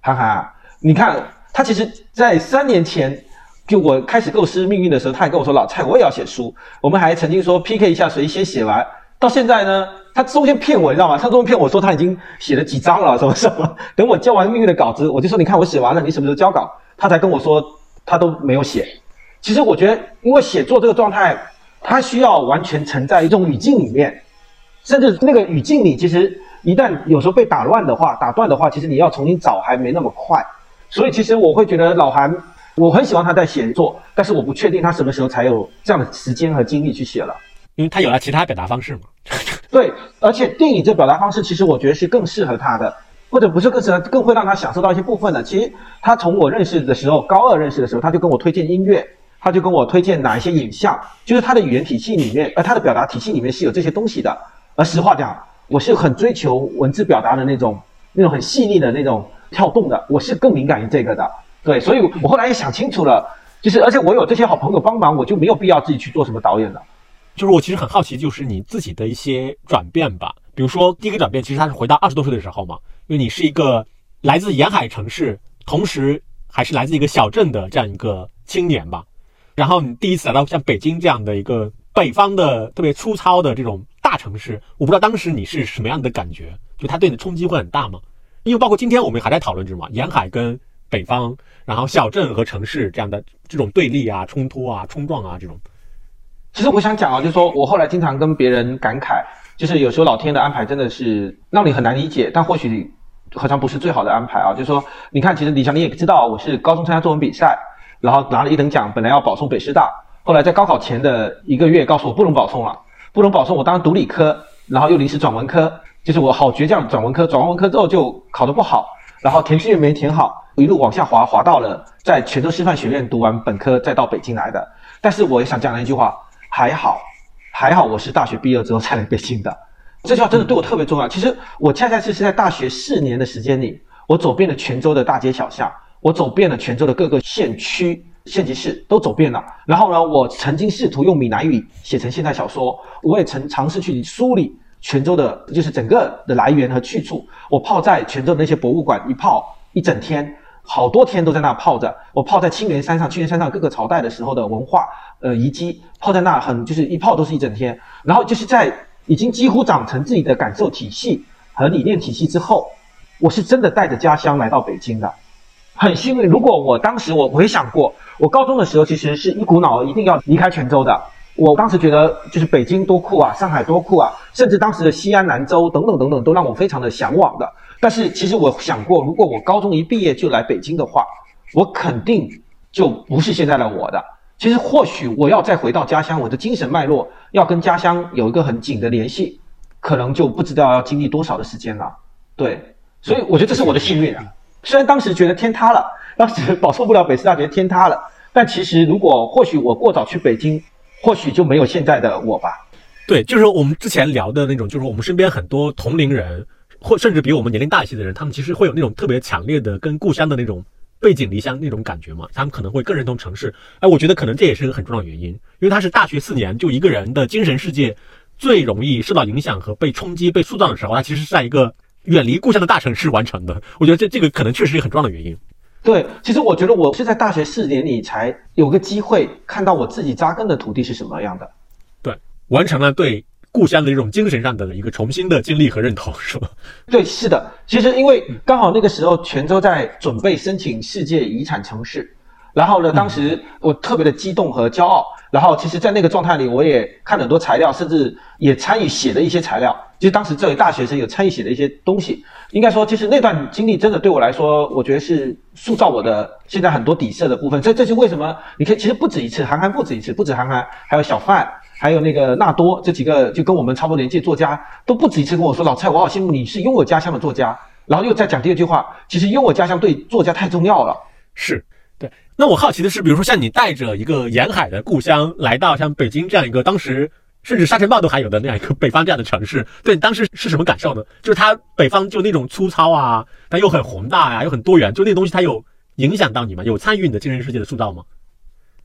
韩寒，你看他其实，在三年前就我开始构思命运的时候，他还跟我说：“老蔡，我也要写书。”我们还曾经说 PK 一下谁先写完。到现在呢，他中间骗我，你知道吗？他中间骗我说他已经写了几章了，什么什么。等我交完命运的稿子，我就说：“你看我写完了，你什么时候交稿？”他才跟我说他都没有写。其实我觉得，因为写作这个状态，它需要完全沉在一种语境里面。甚至那个语境里，其实一旦有时候被打乱的话、打断的话，其实你要重新找还没那么快。所以其实我会觉得老韩，我很喜欢他在写作，但是我不确定他什么时候才有这样的时间和精力去写了，因为他有了其他表达方式嘛。对，而且电影这表达方式，其实我觉得是更适合他的，或者不是更适合，更会让他享受到一些部分的。其实他从我认识的时候，高二认识的时候，他就跟我推荐音乐，他就跟我推荐哪一些影像，就是他的语言体系里面，呃，他的表达体系里面是有这些东西的。而实话讲，我是很追求文字表达的那种，那种很细腻的那种跳动的，我是更敏感于这个的。对，所以我后来也想清楚了，就是而且我有这些好朋友帮忙，我就没有必要自己去做什么导演了。就是我其实很好奇，就是你自己的一些转变吧。比如说第一个转变，其实他是回到二十多岁的时候嘛，因为你是一个来自沿海城市，同时还是来自一个小镇的这样一个青年吧。然后你第一次来到像北京这样的一个北方的特别粗糙的这种大城市，我不知道当时你是什么样的感觉，就它对你的冲击会很大吗？因为包括今天我们还在讨论着嘛，沿海跟。北方，然后小镇和城市这样的这种对立啊、冲突啊、冲撞啊这种，其实我想讲啊，就是说我后来经常跟别人感慨，就是有时候老天的安排真的是让你很难理解，但或许好像不是最好的安排啊。就是说，你看，其实李强你也知道，我是高中参加作文比赛，然后拿了一等奖，本来要保送北师大，后来在高考前的一个月告诉我不能保送了，不能保送，我当时读理科，然后又临时转文科，就是我好倔强转文科，转完文科之后就考得不好，然后填志愿没填好。一路往下滑，滑到了在泉州师范学院读完本科，再到北京来的。但是我也想讲一句话，还好，还好我是大学毕业之后才来北京的。这句话真的对我特别重要。其实我恰恰是是在大学四年的时间里，我走遍了泉州的大街小巷，我走遍了泉州的各个县区、县级市，都走遍了。然后呢，我曾经试图用闽南语写成现代小说，我也曾尝试去梳理泉州的，就是整个的来源和去处。我泡在泉州的那些博物馆一泡一整天。好多天都在那泡着，我泡在青源山上，青源山上各个朝代的时候的文化，呃遗迹，泡在那很就是一泡都是一整天。然后就是在已经几乎长成自己的感受体系和理念体系之后，我是真的带着家乡来到北京的，很幸运。如果我当时我回想过，我高中的时候其实是一股脑一定要离开泉州的。我当时觉得就是北京多酷啊，上海多酷啊，甚至当时的西安、兰州等等等等都让我非常的向往的。但是其实我想过，如果我高中一毕业就来北京的话，我肯定就不是现在的我的。其实或许我要再回到家乡，我的精神脉络要跟家乡有一个很紧的联系，可能就不知道要经历多少的时间了。对，所以我觉得这是我的幸运啊。虽然当时觉得天塌了，当时保送不了北师大，觉得天塌了，但其实如果或许我过早去北京，或许就没有现在的我吧。对，就是说我们之前聊的那种，就是我们身边很多同龄人。或甚至比我们年龄大一些的人，他们其实会有那种特别强烈的跟故乡的那种背井离乡那种感觉嘛？他们可能会更认同城市。哎，我觉得可能这也是一个很重要的原因，因为他是大学四年就一个人的精神世界最容易受到影响和被冲击、被塑造的时候，他其实是在一个远离故乡的大城市完成的。我觉得这这个可能确实是很重要的原因。对，其实我觉得我是在大学四年里才有个机会看到我自己扎根的土地是什么样的。对，完成了对。故乡的一种精神上的一个重新的经历和认同，是吧？对，是的。其实因为刚好那个时候泉州在准备申请世界遗产城市，然后呢，当时我特别的激动和骄傲。然后其实，在那个状态里，我也看很多材料，甚至也参与写了一些材料。其实当时作为大学生，有参与写的一些东西。应该说，其实那段经历真的对我来说，我觉得是塑造我的现在很多底色的部分。这这是为什么？你看，其实不止一次，韩寒不止一次，不止韩寒，还有小范。还有那个纳多这几个就跟我们差不多年纪作家都不止一次跟我说：“老蔡，我好羡慕你是拥有家乡的作家。”然后又再讲第二句话：“其实拥有家乡对作家太重要了。”是对。那我好奇的是，比如说像你带着一个沿海的故乡来到像北京这样一个当时甚至沙尘暴都还有的那样一个北方这样的城市，对你当时是什么感受呢？就是它北方就那种粗糙啊，但又很宏大呀，又很多元，就那东西它有影响到你吗？有参与你的精神世界的塑造吗？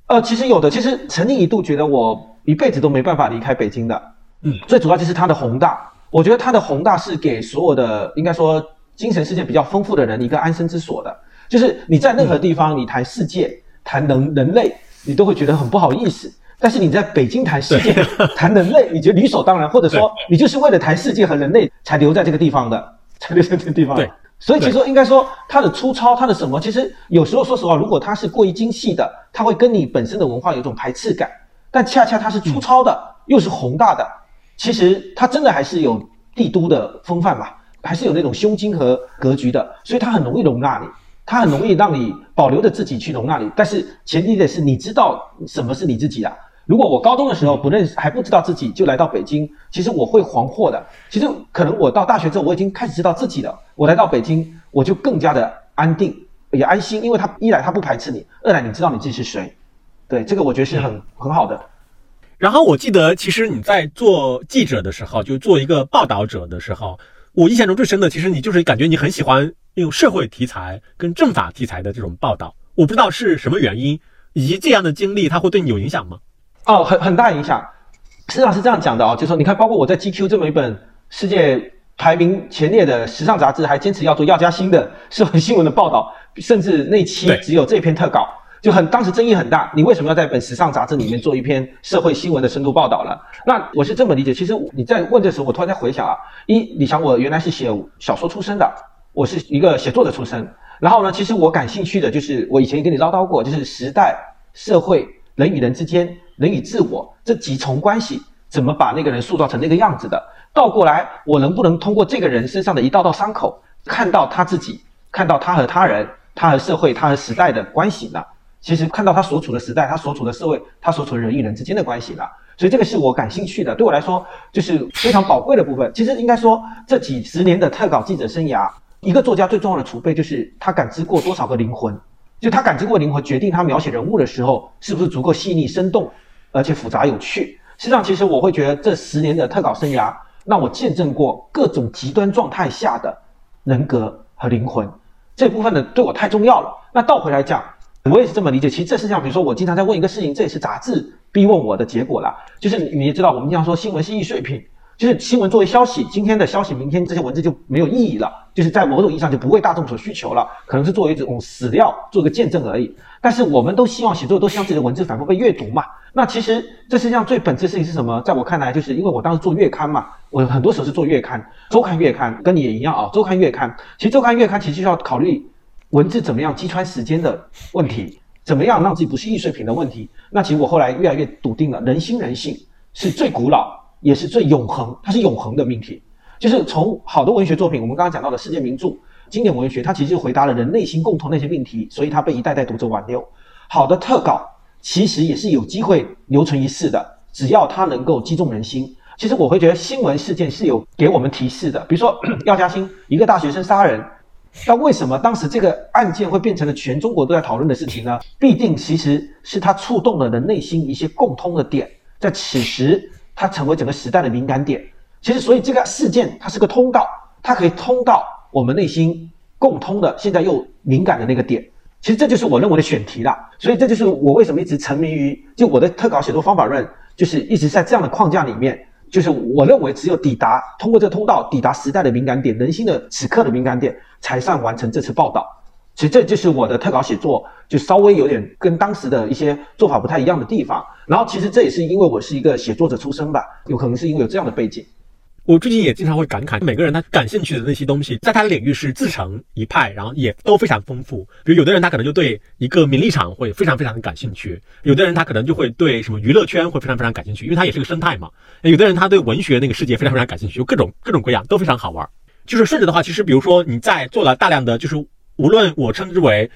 呃，其实有的。其实曾经一度觉得我。一辈子都没办法离开北京的，嗯，最主要就是它的宏大。我觉得它的宏大是给所有的应该说精神世界比较丰富的人一个安身之所的。就是你在任何地方，你谈世界、谈人人类，你都会觉得很不好意思。但是你在北京谈世界、谈人类，你觉得理所当然，或者说你就是为了谈世界和人类才留在这个地方的，才留在这个地方。对，所以其实应该说它的粗糙，它的什么，其实有时候说实话，如果它是过于精细的，它会跟你本身的文化有一种排斥感。但恰恰它是粗糙的，又是宏大的，其实它真的还是有帝都的风范吧，还是有那种胸襟和格局的，所以它很容易容纳你，它很容易让你保留着自己去容纳你。但是前提的是你知道什么是你自己啊。如果我高中的时候不认识还不知道自己就来到北京，其实我会惶惑的。其实可能我到大学之后我已经开始知道自己了，我来到北京我就更加的安定也安心，因为他一来他不排斥你，二来你知道你自己是谁。对，这个我觉得是很很好的。然后我记得，其实你在做记者的时候，就做一个报道者的时候，我印象中最深的，其实你就是感觉你很喜欢用社会题材跟政法题材的这种报道。我不知道是什么原因，以及这样的经历，它会对你有影响吗？哦，很很大影响。实际上是这样讲的哦，就是说，你看，包括我在 GQ 这么一本世界排名前列的时尚杂志，还坚持要做要加薪的社会新闻的报道，甚至那期只有这篇特稿。就很当时争议很大，你为什么要在本时尚杂志里面做一篇社会新闻的深度报道了？那我是这么理解，其实你在问的时候，我突然在回想啊，一你想我原来是写小说出身的，我是一个写作的出身，然后呢，其实我感兴趣的就是我以前也跟你唠叨过，就是时代、社会、人与人之间、人与自我这几重关系，怎么把那个人塑造成那个样子的？倒过来，我能不能通过这个人身上的一道道伤口，看到他自己，看到他和他人、他和社会、他和时代的关系呢？其实看到他所处的时代，他所处的社会，他所处的人与人之间的关系呢，所以这个是我感兴趣的，对我来说就是非常宝贵的部分。其实应该说，这几十年的特稿记者生涯，一个作家最重要的储备就是他感知过多少个灵魂，就他感知过灵魂，决定他描写人物的时候是不是足够细腻、生动，而且复杂有趣。实际上，其实我会觉得这十年的特稿生涯，让我见证过各种极端状态下的人格和灵魂，这部分呢对我太重要了。那倒回来讲。我也是这么理解，其实这世界上，比如说我经常在问一个事情，这也是杂志逼问我的结果了。就是你也知道，我们经常说新闻是易碎品，就是新闻作为消息，今天的消息，明天这些文字就没有意义了，就是在某种意义上就不为大众所需求了，可能是作为一种史料，做个见证而已。但是我们都希望写作都希望自己的文字反复被阅读嘛。那其实这世界上最本质的事情是什么？在我看来，就是因为我当时做月刊嘛，我很多时候是做月刊、周刊、月刊，跟你也一样啊。周刊、月刊，其实周刊、月刊其实就要考虑。文字怎么样击穿时间的问题，怎么样让自己不是易碎品的问题？那其实我后来越来越笃定了，人心人性是最古老也是最永恒，它是永恒的命题。就是从好的文学作品，我们刚刚讲到的世界名著、经典文学，它其实就回答了人内心共同那些命题，所以它被一代代读者挽留。好的特稿其实也是有机会留存一世的，只要它能够击中人心。其实我会觉得新闻事件是有给我们提示的，比如说药家鑫，一个大学生杀人。那为什么当时这个案件会变成了全中国都在讨论的事情呢？必定其实是他触动了人内心一些共通的点，在此时它成为整个时代的敏感点。其实，所以这个事件它是个通道，它可以通到我们内心共通的现在又敏感的那个点。其实这就是我认为的选题了。所以这就是我为什么一直沉迷于就我的特稿写作方法论，就是一直在这样的框架里面。就是我认为，只有抵达通过这个通道，抵达时代的敏感点，人心的此刻的敏感点，才算完成这次报道。其实这就是我的特稿写作，就稍微有点跟当时的一些做法不太一样的地方。然后，其实这也是因为我是一个写作者出身吧，有可能是因为有这样的背景。我最近也经常会感慨，每个人他感兴趣的那些东西，在他的领域是自成一派，然后也都非常丰富。比如有的人他可能就对一个名利场会非常非常的感兴趣，有的人他可能就会对什么娱乐圈会非常非常感兴趣，因为他也是个生态嘛。有的人他对文学那个世界非常非常感兴趣，有各种各种各样都非常好玩。就是顺着的话，其实比如说你在做了大量的，就是无论我称之为。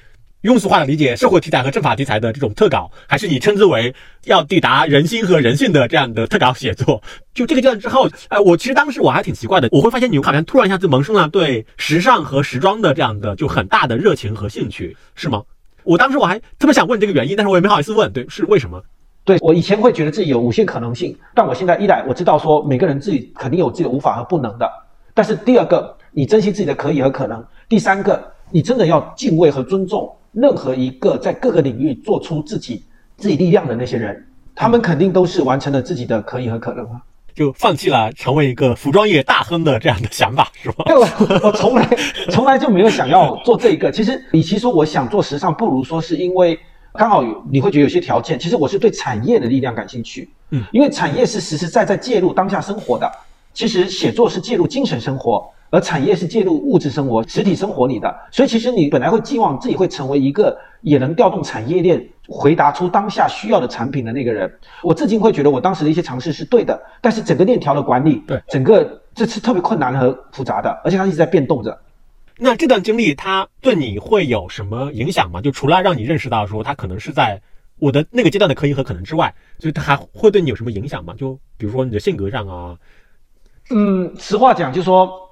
庸俗化的理解社会题材和政法题材的这种特稿，还是你称之为要抵达人心和人性的这样的特稿写作？就这个阶段之后，哎，我其实当时我还挺奇怪的，我会发现你好像突然一下子萌生了对时尚和时装的这样的就很大的热情和兴趣，是吗？我当时我还特别想问这个原因，但是我也没好意思问，对，是为什么？对我以前会觉得自己有无限可能性，但我现在一来我知道说每个人自己肯定有自己的无法和不能的，但是第二个，你珍惜自己的可以和可能；第三个，你真的要敬畏和尊重。任何一个在各个领域做出自己自己力量的那些人，他们肯定都是完成了自己的可以和可能啊，就放弃了成为一个服装业大亨的这样的想法，是吧？对，我 我从来从来就没有想要做这个。其实，与其说我想做时尚，不如说是因为刚好你会觉得有些条件。其实我是对产业的力量感兴趣，嗯，因为产业是实实在在介入当下生活的。其实写作是介入精神生活。而产业是介入物质生活、实体生活里的，所以其实你本来会寄望自己会成为一个也能调动产业链、回答出当下需要的产品的那个人。我至今会觉得我当时的一些尝试是对的，但是整个链条的管理，对整个这是特别困难和复杂的，而且它一直在变动着。那这段经历它对你会有什么影响吗？就除了让你认识到说它可能是在我的那个阶段的可以和可能之外，就是它还会对你有什么影响吗？就比如说你的性格上啊，嗯，实话讲，就是说，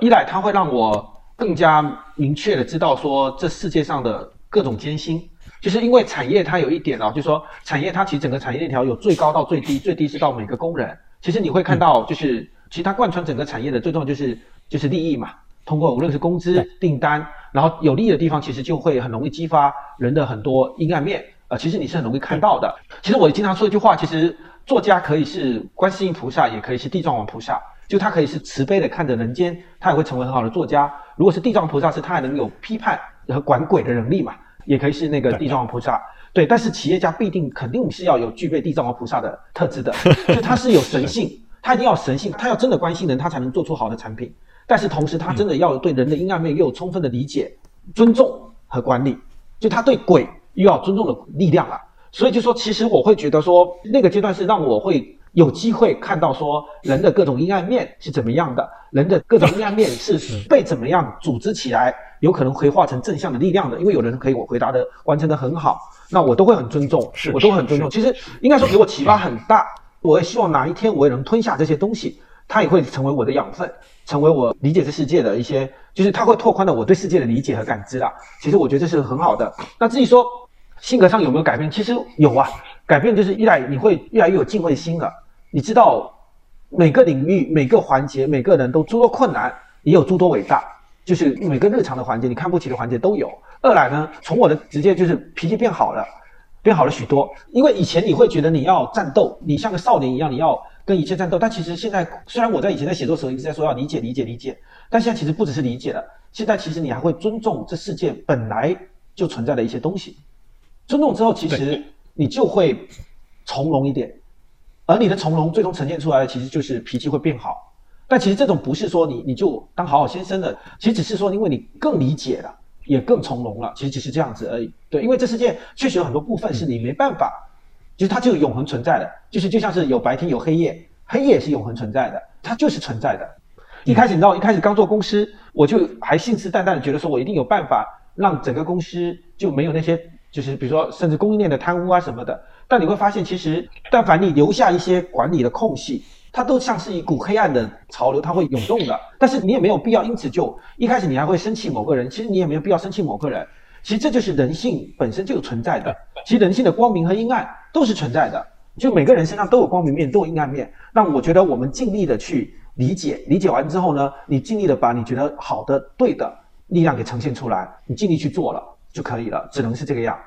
一来它会让我更加明确的知道说这世界上的各种艰辛，就是因为产业它有一点啊，就是说产业它其实整个产业链条有最高到最低，最低是到每个工人。其实你会看到，就是其实它贯穿整个产业的最重要就是就是利益嘛，通过无论是工资、订单，然后有利益的地方，其实就会很容易激发人的很多阴暗面，呃，其实你是很容易看到的。其实我经常说一句话，其实作家可以是观世音菩萨，也可以是地藏王菩萨。就他可以是慈悲的看着人间，他也会成为很好的作家。如果是地藏菩萨，是他还能有批判和管鬼的能力嘛？也可以是那个地藏王菩萨。对，但是企业家必定肯定是要有具备地藏王菩萨的特质的，就他是有神性，他一定要神性，他要真的关心人，他才能做出好的产品。但是同时，他真的要对人的阴暗面又有充分的理解、尊重和管理。就他对鬼又要尊重的力量啊。所以就说，其实我会觉得说，那个阶段是让我会。有机会看到说人的各种阴暗面是怎么样的，人的各种阴暗面是 被怎么样组织起来，有可能会化成正向的力量的。因为有人可以我回答的完成的很好，那我都会很尊重，我都很尊重。其实应该说给我启发很大，我也希望哪一天我也能吞下这些东西，它也会成为我的养分，成为我理解这世界的一些，就是它会拓宽了我对世界的理解和感知啊。其实我觉得这是很好的。那至于说性格上有没有改变，其实有啊。改变就是越来你会越来越有敬畏心了，你知道每个领域、每个环节、每个人都诸多困难，也有诸多伟大，就是每个日常的环节，你看不起的环节都有。二来呢，从我的直接就是脾气变好了，变好了许多。因为以前你会觉得你要战斗，你像个少年一样，你要跟一切战斗。但其实现在，虽然我在以前在写作时候一直在说要理解、理解、理解，但现在其实不只是理解了，现在其实你还会尊重这世界本来就存在的一些东西。尊重之后，其实。你就会从容一点，而你的从容最终呈现出来的其实就是脾气会变好。但其实这种不是说你你就当好好先生的，其实只是说因为你更理解了，也更从容了，其实只是这样子而已。对，因为这世界确实有很多部分是你没办法，就是它就永恒存在的，就是就像是有白天有黑夜，黑夜是永恒存在的，它就是存在的。一开始你知道，一开始刚做公司，我就还信誓旦旦的觉得说我一定有办法让整个公司就没有那些。就是比如说，甚至供应链的贪污啊什么的，但你会发现，其实但凡你留下一些管理的空隙，它都像是一股黑暗的潮流，它会涌动的。但是你也没有必要因此就一开始你还会生气某个人，其实你也没有必要生气某个人。其实这就是人性本身就存在的。其实人性的光明和阴暗都是存在的，就每个人身上都有光明面，都有阴暗面。那我觉得我们尽力的去理解，理解完之后呢，你尽力的把你觉得好的、对的力量给呈现出来，你尽力去做了。就可以了，只能是这个样。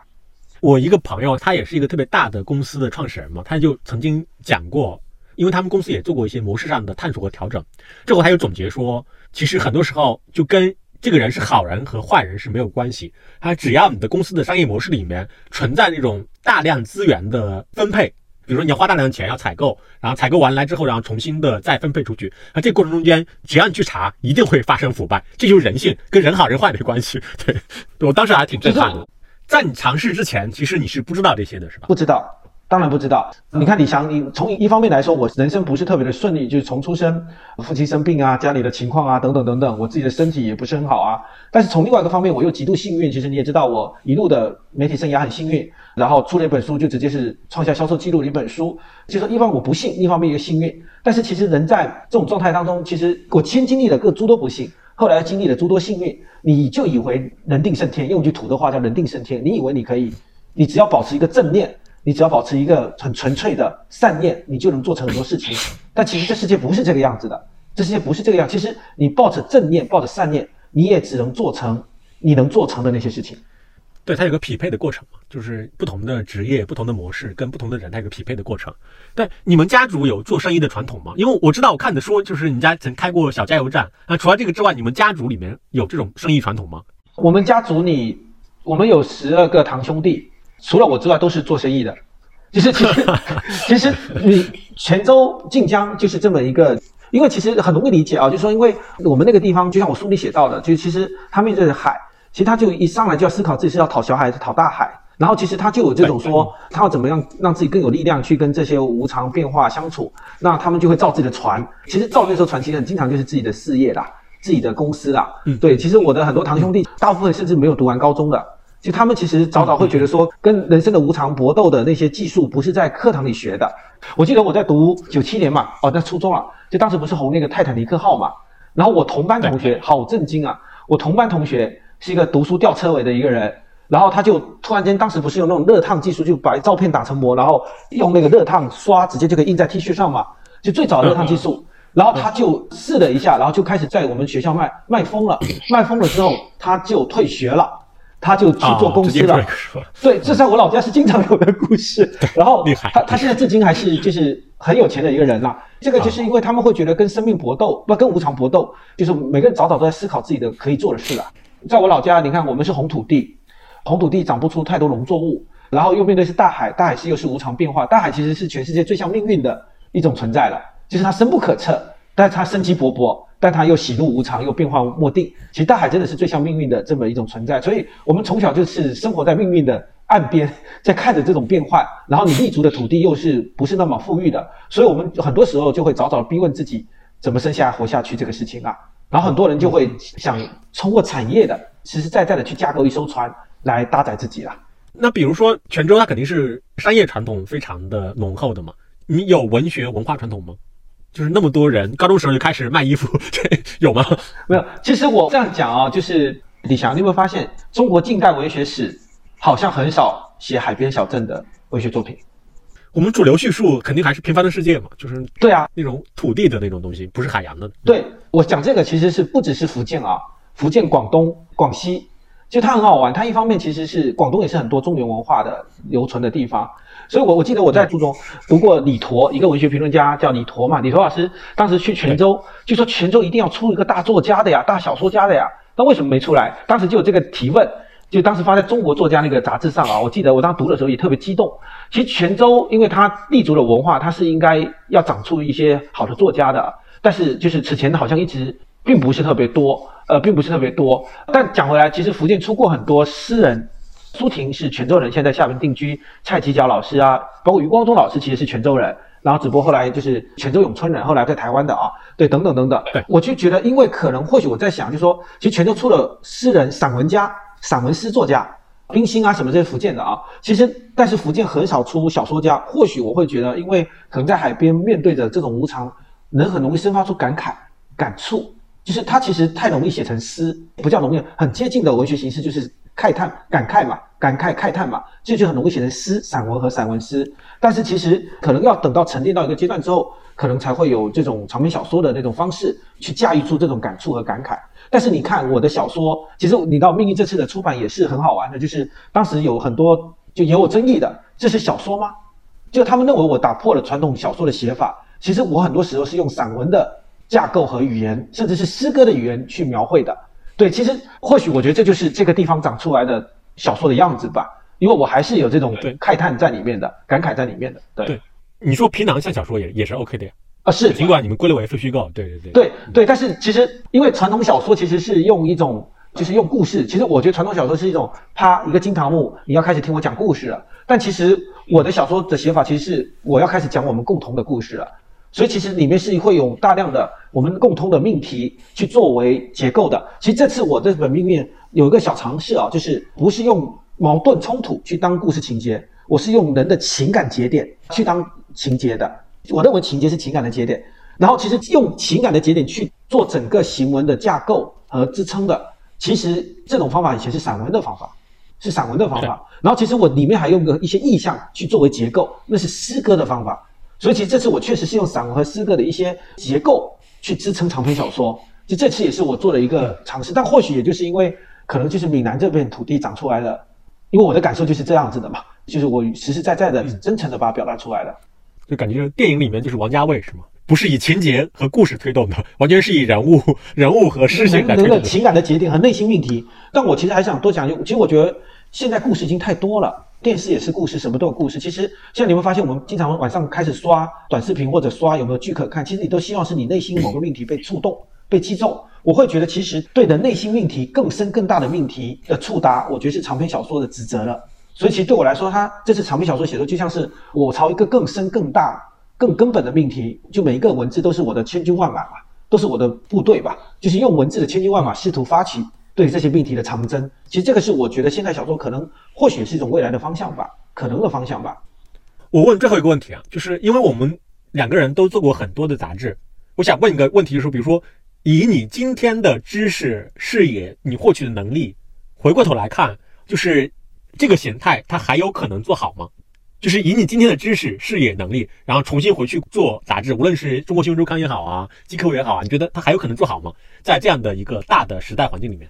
我一个朋友，他也是一个特别大的公司的创始人嘛，他就曾经讲过，因为他们公司也做过一些模式上的探索和调整。之后他又总结说，其实很多时候就跟这个人是好人和坏人是没有关系，他只要你的公司的商业模式里面存在那种大量资源的分配。比如说你要花大量的钱要采购，然后采购完来之后，然后重新的再分配出去。那这个过程中间，只要你去查，一定会发生腐败，这就是人性，跟人好人坏的关系。对我当时还挺震撼的。在你尝试之前，其实你是不知道这些的，是吧？不知道。当然不知道。你看李翔，你从一方面来说，我人生不是特别的顺利，就是从出生，父亲生病啊，家里的情况啊，等等等等，我自己的身体也不是很好啊。但是从另外一个方面，我又极度幸运。其实你也知道，我一路的媒体生涯很幸运，然后出了一本书，就直接是创下销售记录的一本书。就说一方我不幸，一方面又幸运。但是其实人在这种状态当中，其实我先经历了各诸多不幸，后来经历了诸多幸运，你就以为人定胜天，用句土的话叫人定胜天。你以为你可以，你只要保持一个正念。你只要保持一个很纯粹的善念，你就能做成很多事情。但其实这世界不是这个样子的，这世界不是这个样。其实你抱着正念，抱着善念，你也只能做成你能做成的那些事情。对，它有个匹配的过程嘛，就是不同的职业、不同的模式跟不同的人，它有个匹配的过程。对，你们家族有做生意的传统吗？因为我知道我看的书，就是你家曾开过小加油站。那除了这个之外，你们家族里面有这种生意传统吗？我们家族里，我们有十二个堂兄弟。除了我之外，都是做生意的。就是其实，其实你泉州晋江就是这么一个，因为其实很容易理解啊，就是说，因为我们那个地方，就像我书里写到的，就其实他面对着海，其实他就一上来就要思考自己是要讨小海还是讨大海，然后其实他就有这种说，他要怎么样让自己更有力量去跟这些无常变化相处，那他们就会造自己的船。其实造那艘船，其实很经常就是自己的事业啦，自己的公司啦。嗯，对，其实我的很多堂兄弟，大部分甚至没有读完高中的。就他们其实早早会觉得说，跟人生的无常搏斗的那些技术不是在课堂里学的。我记得我在读九七年嘛，哦，在初中啊，就当时不是红那个泰坦尼克号嘛，然后我同班同学好震惊啊，我同班同学是一个读书吊车尾的一个人，然后他就突然间当时不是有那种热烫技术，就把照片打成膜，然后用那个热烫刷直接就可以印在 T 恤上嘛，就最早的热烫技术。然后他就试了一下，然后就开始在我们学校卖卖疯了，卖疯了之后他就退学了，他就去做公司了。对，这在我老家是经常有的故事。然后他他现在至今还是就是很有钱的一个人了。这个就是因为他们会觉得跟生命搏斗，不跟无常搏斗，就是每个人早早都在思考自己的可以做的事了。在我老家，你看我们是红土地，红土地长不出太多农作物，然后又面对是大海，大海是又是无常变化，大海其实是全世界最像命运的一种存在了。就是它深不可测，但是它生机勃勃，但它又喜怒无常，又变化莫定。其实大海真的是最像命运的这么一种存在，所以我们从小就是生活在命运的岸边，在看着这种变幻。然后你立足的土地又是不是那么富裕的，所以我们很多时候就会早早逼问自己，怎么生下活下去这个事情啊。然后很多人就会想通过产业的实实在在的去架构一艘船来搭载自己了。那比如说泉州，它肯定是商业传统非常的浓厚的嘛，你有文学文化传统吗？就是那么多人，高中时候就开始卖衣服，这有吗？没有。其实我这样讲啊，就是李翔，你有没有发现中国近代文学史好像很少写海边小镇的文学作品？我们主流叙述肯定还是平凡的世界嘛，就是对啊，那种土地的那种东西，不是海洋的。对我讲这个其实是不只是福建啊，福建、广东、广西，就它很好玩。它一方面其实是广东也是很多中原文化的留存的地方。所以，我我记得我在初中读过李陀，一个文学评论家叫李陀嘛。李陀老师当时去泉州，就说泉州一定要出一个大作家的呀，大小说家的呀。那为什么没出来？当时就有这个提问，就当时发在中国作家那个杂志上啊。我记得我当时读的时候也特别激动。其实泉州，因为它立足了文化，它是应该要长出一些好的作家的。但是就是此前好像一直并不是特别多，呃，并不是特别多。但讲回来，其实福建出过很多诗人。苏婷是泉州人，现在厦门定居。蔡其角老师啊，包括余光中老师，其实是泉州人，然后只不过后来就是泉州永春人，后来在台湾的啊，对，等等等等。对，我就觉得，因为可能或许我在想，就说其实泉州出了诗人、散文家、散文诗作家，冰心啊什么这些福建的啊，其实但是福建很少出小说家。或许我会觉得，因为可能在海边面对着这种无常，人很容易生发出感慨、感触，就是他其实太容易写成诗，不叫容易，很接近的文学形式就是。慨叹、感慨嘛，感慨、慨叹嘛，这就很容易写成诗、散文和散文诗。但是其实可能要等到沉淀到一个阶段之后，可能才会有这种长篇小说的那种方式去驾驭出这种感触和感慨。但是你看我的小说，其实你到《命运》这次的出版也是很好玩的，就是当时有很多就也有争议的，这是小说吗？就他们认为我打破了传统小说的写法。其实我很多时候是用散文的架构和语言，甚至是诗歌的语言去描绘的。对，其实或许我觉得这就是这个地方长出来的小说的样子吧，因为我还是有这种慨叹在里面的，感慨在里面的。对，你说皮囊像小说也也是 OK 的呀。啊，是，尽管你们归类为非虚构。对对对。对对，但是其实因为传统小说其实是用一种就是用故事，其实我觉得传统小说是一种啪一个金堂木，你要开始听我讲故事了。但其实我的小说的写法其实是我要开始讲我们共同的故事了。所以其实里面是会有大量的我们共通的命题去作为结构的。其实这次我这本命运有一个小尝试啊，就是不是用矛盾冲突去当故事情节，我是用人的情感节点去当情节的。我认为情节是情感的节点，然后其实用情感的节点去做整个行文的架构和支撑的。其实这种方法以前是散文的方法，是散文的方法。然后其实我里面还用个一些意象去作为结构，那是诗歌的方法。所以其实这次我确实是用散文和诗歌的一些结构去支撑长篇小说，就这次也是我做了一个尝试，但或许也就是因为可能就是闽南这片土地长出来的，因为我的感受就是这样子的嘛，就是我实实在在的、真诚的把它表达出来的，就感觉电影里面就是王家卫是吗？不是以情节和故事推动的，完全是以人物、人物和事情人的情感的节点和内心命题。但我其实还想多讲一，其实我觉得现在故事已经太多了。电视也是故事，什么都有故事。其实现在你会发现，我们经常晚上开始刷短视频或者刷有没有剧可看，其实你都希望是你内心某个命题被触动、被击中。我会觉得，其实对的内心命题更深更大的命题的触达，我觉得是长篇小说的职责了。所以，其实对我来说，它这次长篇小说写作就像是我朝一个更深、更大、更根本的命题，就每一个文字都是我的千军万马嘛，都是我的部队吧，就是用文字的千军万马试图发起对这些命题的长征。其实这个是我觉得现代小说可能或许是一种未来的方向吧，可能的方向吧。我问最后一个问题啊，就是因为我们两个人都做过很多的杂志，我想问一个问题，就是比如说以你今天的知识视野，你获取的能力，回过头来看，就是这个形态它还有可能做好吗？就是以你今天的知识视野能力，然后重新回去做杂志，无论是中国新闻周刊也好啊，，GQ 也好啊，你觉得它还有可能做好吗？在这样的一个大的时代环境里面，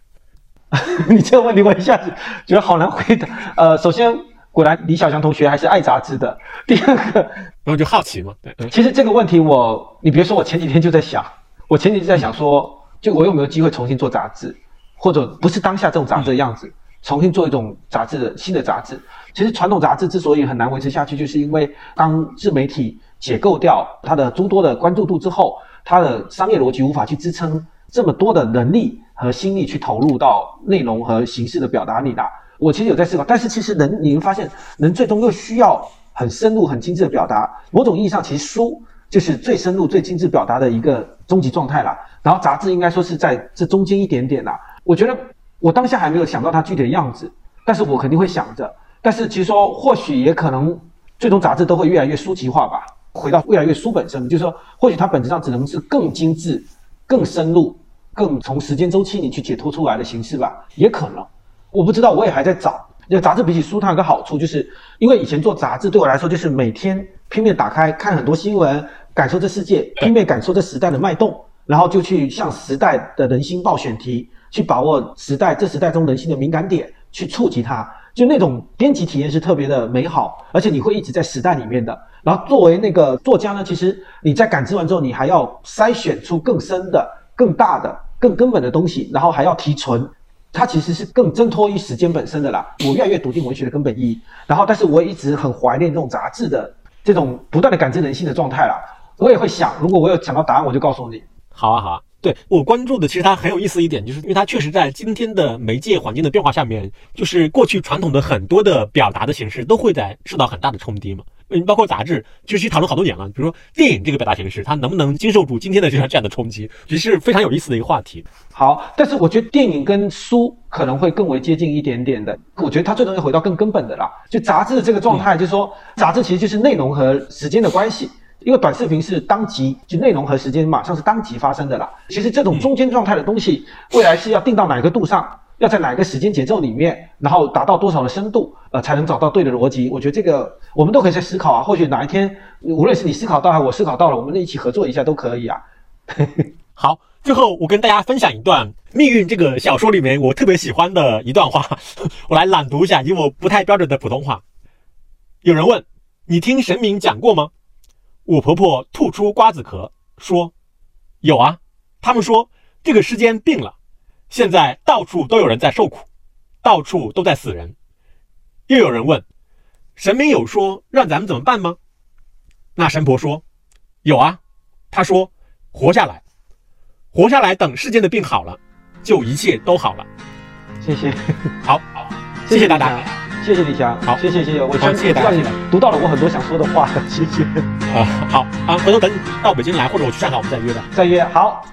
你这个问题我一下子觉得好难回答。呃，首先，果然李小强同学还是爱杂志的。第二个，然后就好奇嘛，对，其实这个问题我，你别说，我前几天就在想，我前几天在想说，就我有没有机会重新做杂志，或者不是当下这种杂志的样子。重新做一种杂志的新的杂志，其实传统杂志之所以很难维持下去，就是因为当自媒体解构掉它的诸多的关注度之后，它的商业逻辑无法去支撑这么多的能力和心力去投入到内容和形式的表达里的。我其实有在思考，但是其实人你会发现，人最终又需要很深入、很精致的表达。某种意义上，其实书就是最深入、最精致表达的一个终极状态了。然后杂志应该说是在这中间一点点啦。我觉得。我当下还没有想到它具体的样子，但是我肯定会想着。但是其实说，或许也可能，最终杂志都会越来越书籍化吧。回到越来越书本身，就是说，或许它本质上只能是更精致、更深入、更从时间周期里去解脱出来的形式吧，也可能。我不知道，我也还在找。因为杂志比起书，它有个好处，就是因为以前做杂志对我来说，就是每天拼命打开看很多新闻，感受这世界，拼命感受这时代的脉动，然后就去向时代的人心报选题。去把握时代这时代中人心的敏感点，去触及它，就那种编辑体验是特别的美好，而且你会一直在时代里面的。然后作为那个作家呢，其实你在感知完之后，你还要筛选出更深的、更大的、更根本的东西，然后还要提纯，它其实是更挣脱于时间本身的啦。我越来越笃定文学的根本意义，然后但是我也一直很怀念这种杂志的这种不断的感知人性的状态啦。我也会想，如果我有想到答案，我就告诉你。好啊，好啊。对我关注的，其实它很有意思一点，就是因为它确实在今天的媒介环境的变化下面，就是过去传统的很多的表达的形式都会在受到很大的冲击嘛。嗯，包括杂志，其实讨论好多年了。比如说电影这个表达形式，它能不能经受住今天的这样这样的冲击，其实是非常有意思的一个话题。好，但是我觉得电影跟书可能会更为接近一点点的。我觉得它最终要回到更根本的啦。就杂志的这个状态，就是说杂志其实就是内容和时间的关系。因为短视频是当即就内容和时间马上是当即发生的啦。其实这种中间状态的东西，未来是要定到哪个度上，要在哪个时间节奏里面，然后达到多少的深度，呃，才能找到对的逻辑。我觉得这个我们都可以在思考啊。或许哪一天，无论是你思考到还是我思考到了，我们一起合作一下都可以啊。好，最后我跟大家分享一段《命运》这个小说里面我特别喜欢的一段话，我来朗读一下，以我不太标准的普通话。有人问你听神明讲过吗？我婆婆吐出瓜子壳，说：“有啊，他们说这个世间病了，现在到处都有人在受苦，到处都在死人。”又有人问：“神明有说让咱们怎么办吗？”那神婆说：“有啊，他说活下来，活下来，等世间的病好了，就一切都好了。”谢谢，好，谢谢大家。谢谢李翔，好，谢谢谢谢，我谢谢大家，读到了我很多想说的话，谢谢。啊，好啊，回头等你到北京来，或者我去上海，我们再约吧，再约，好。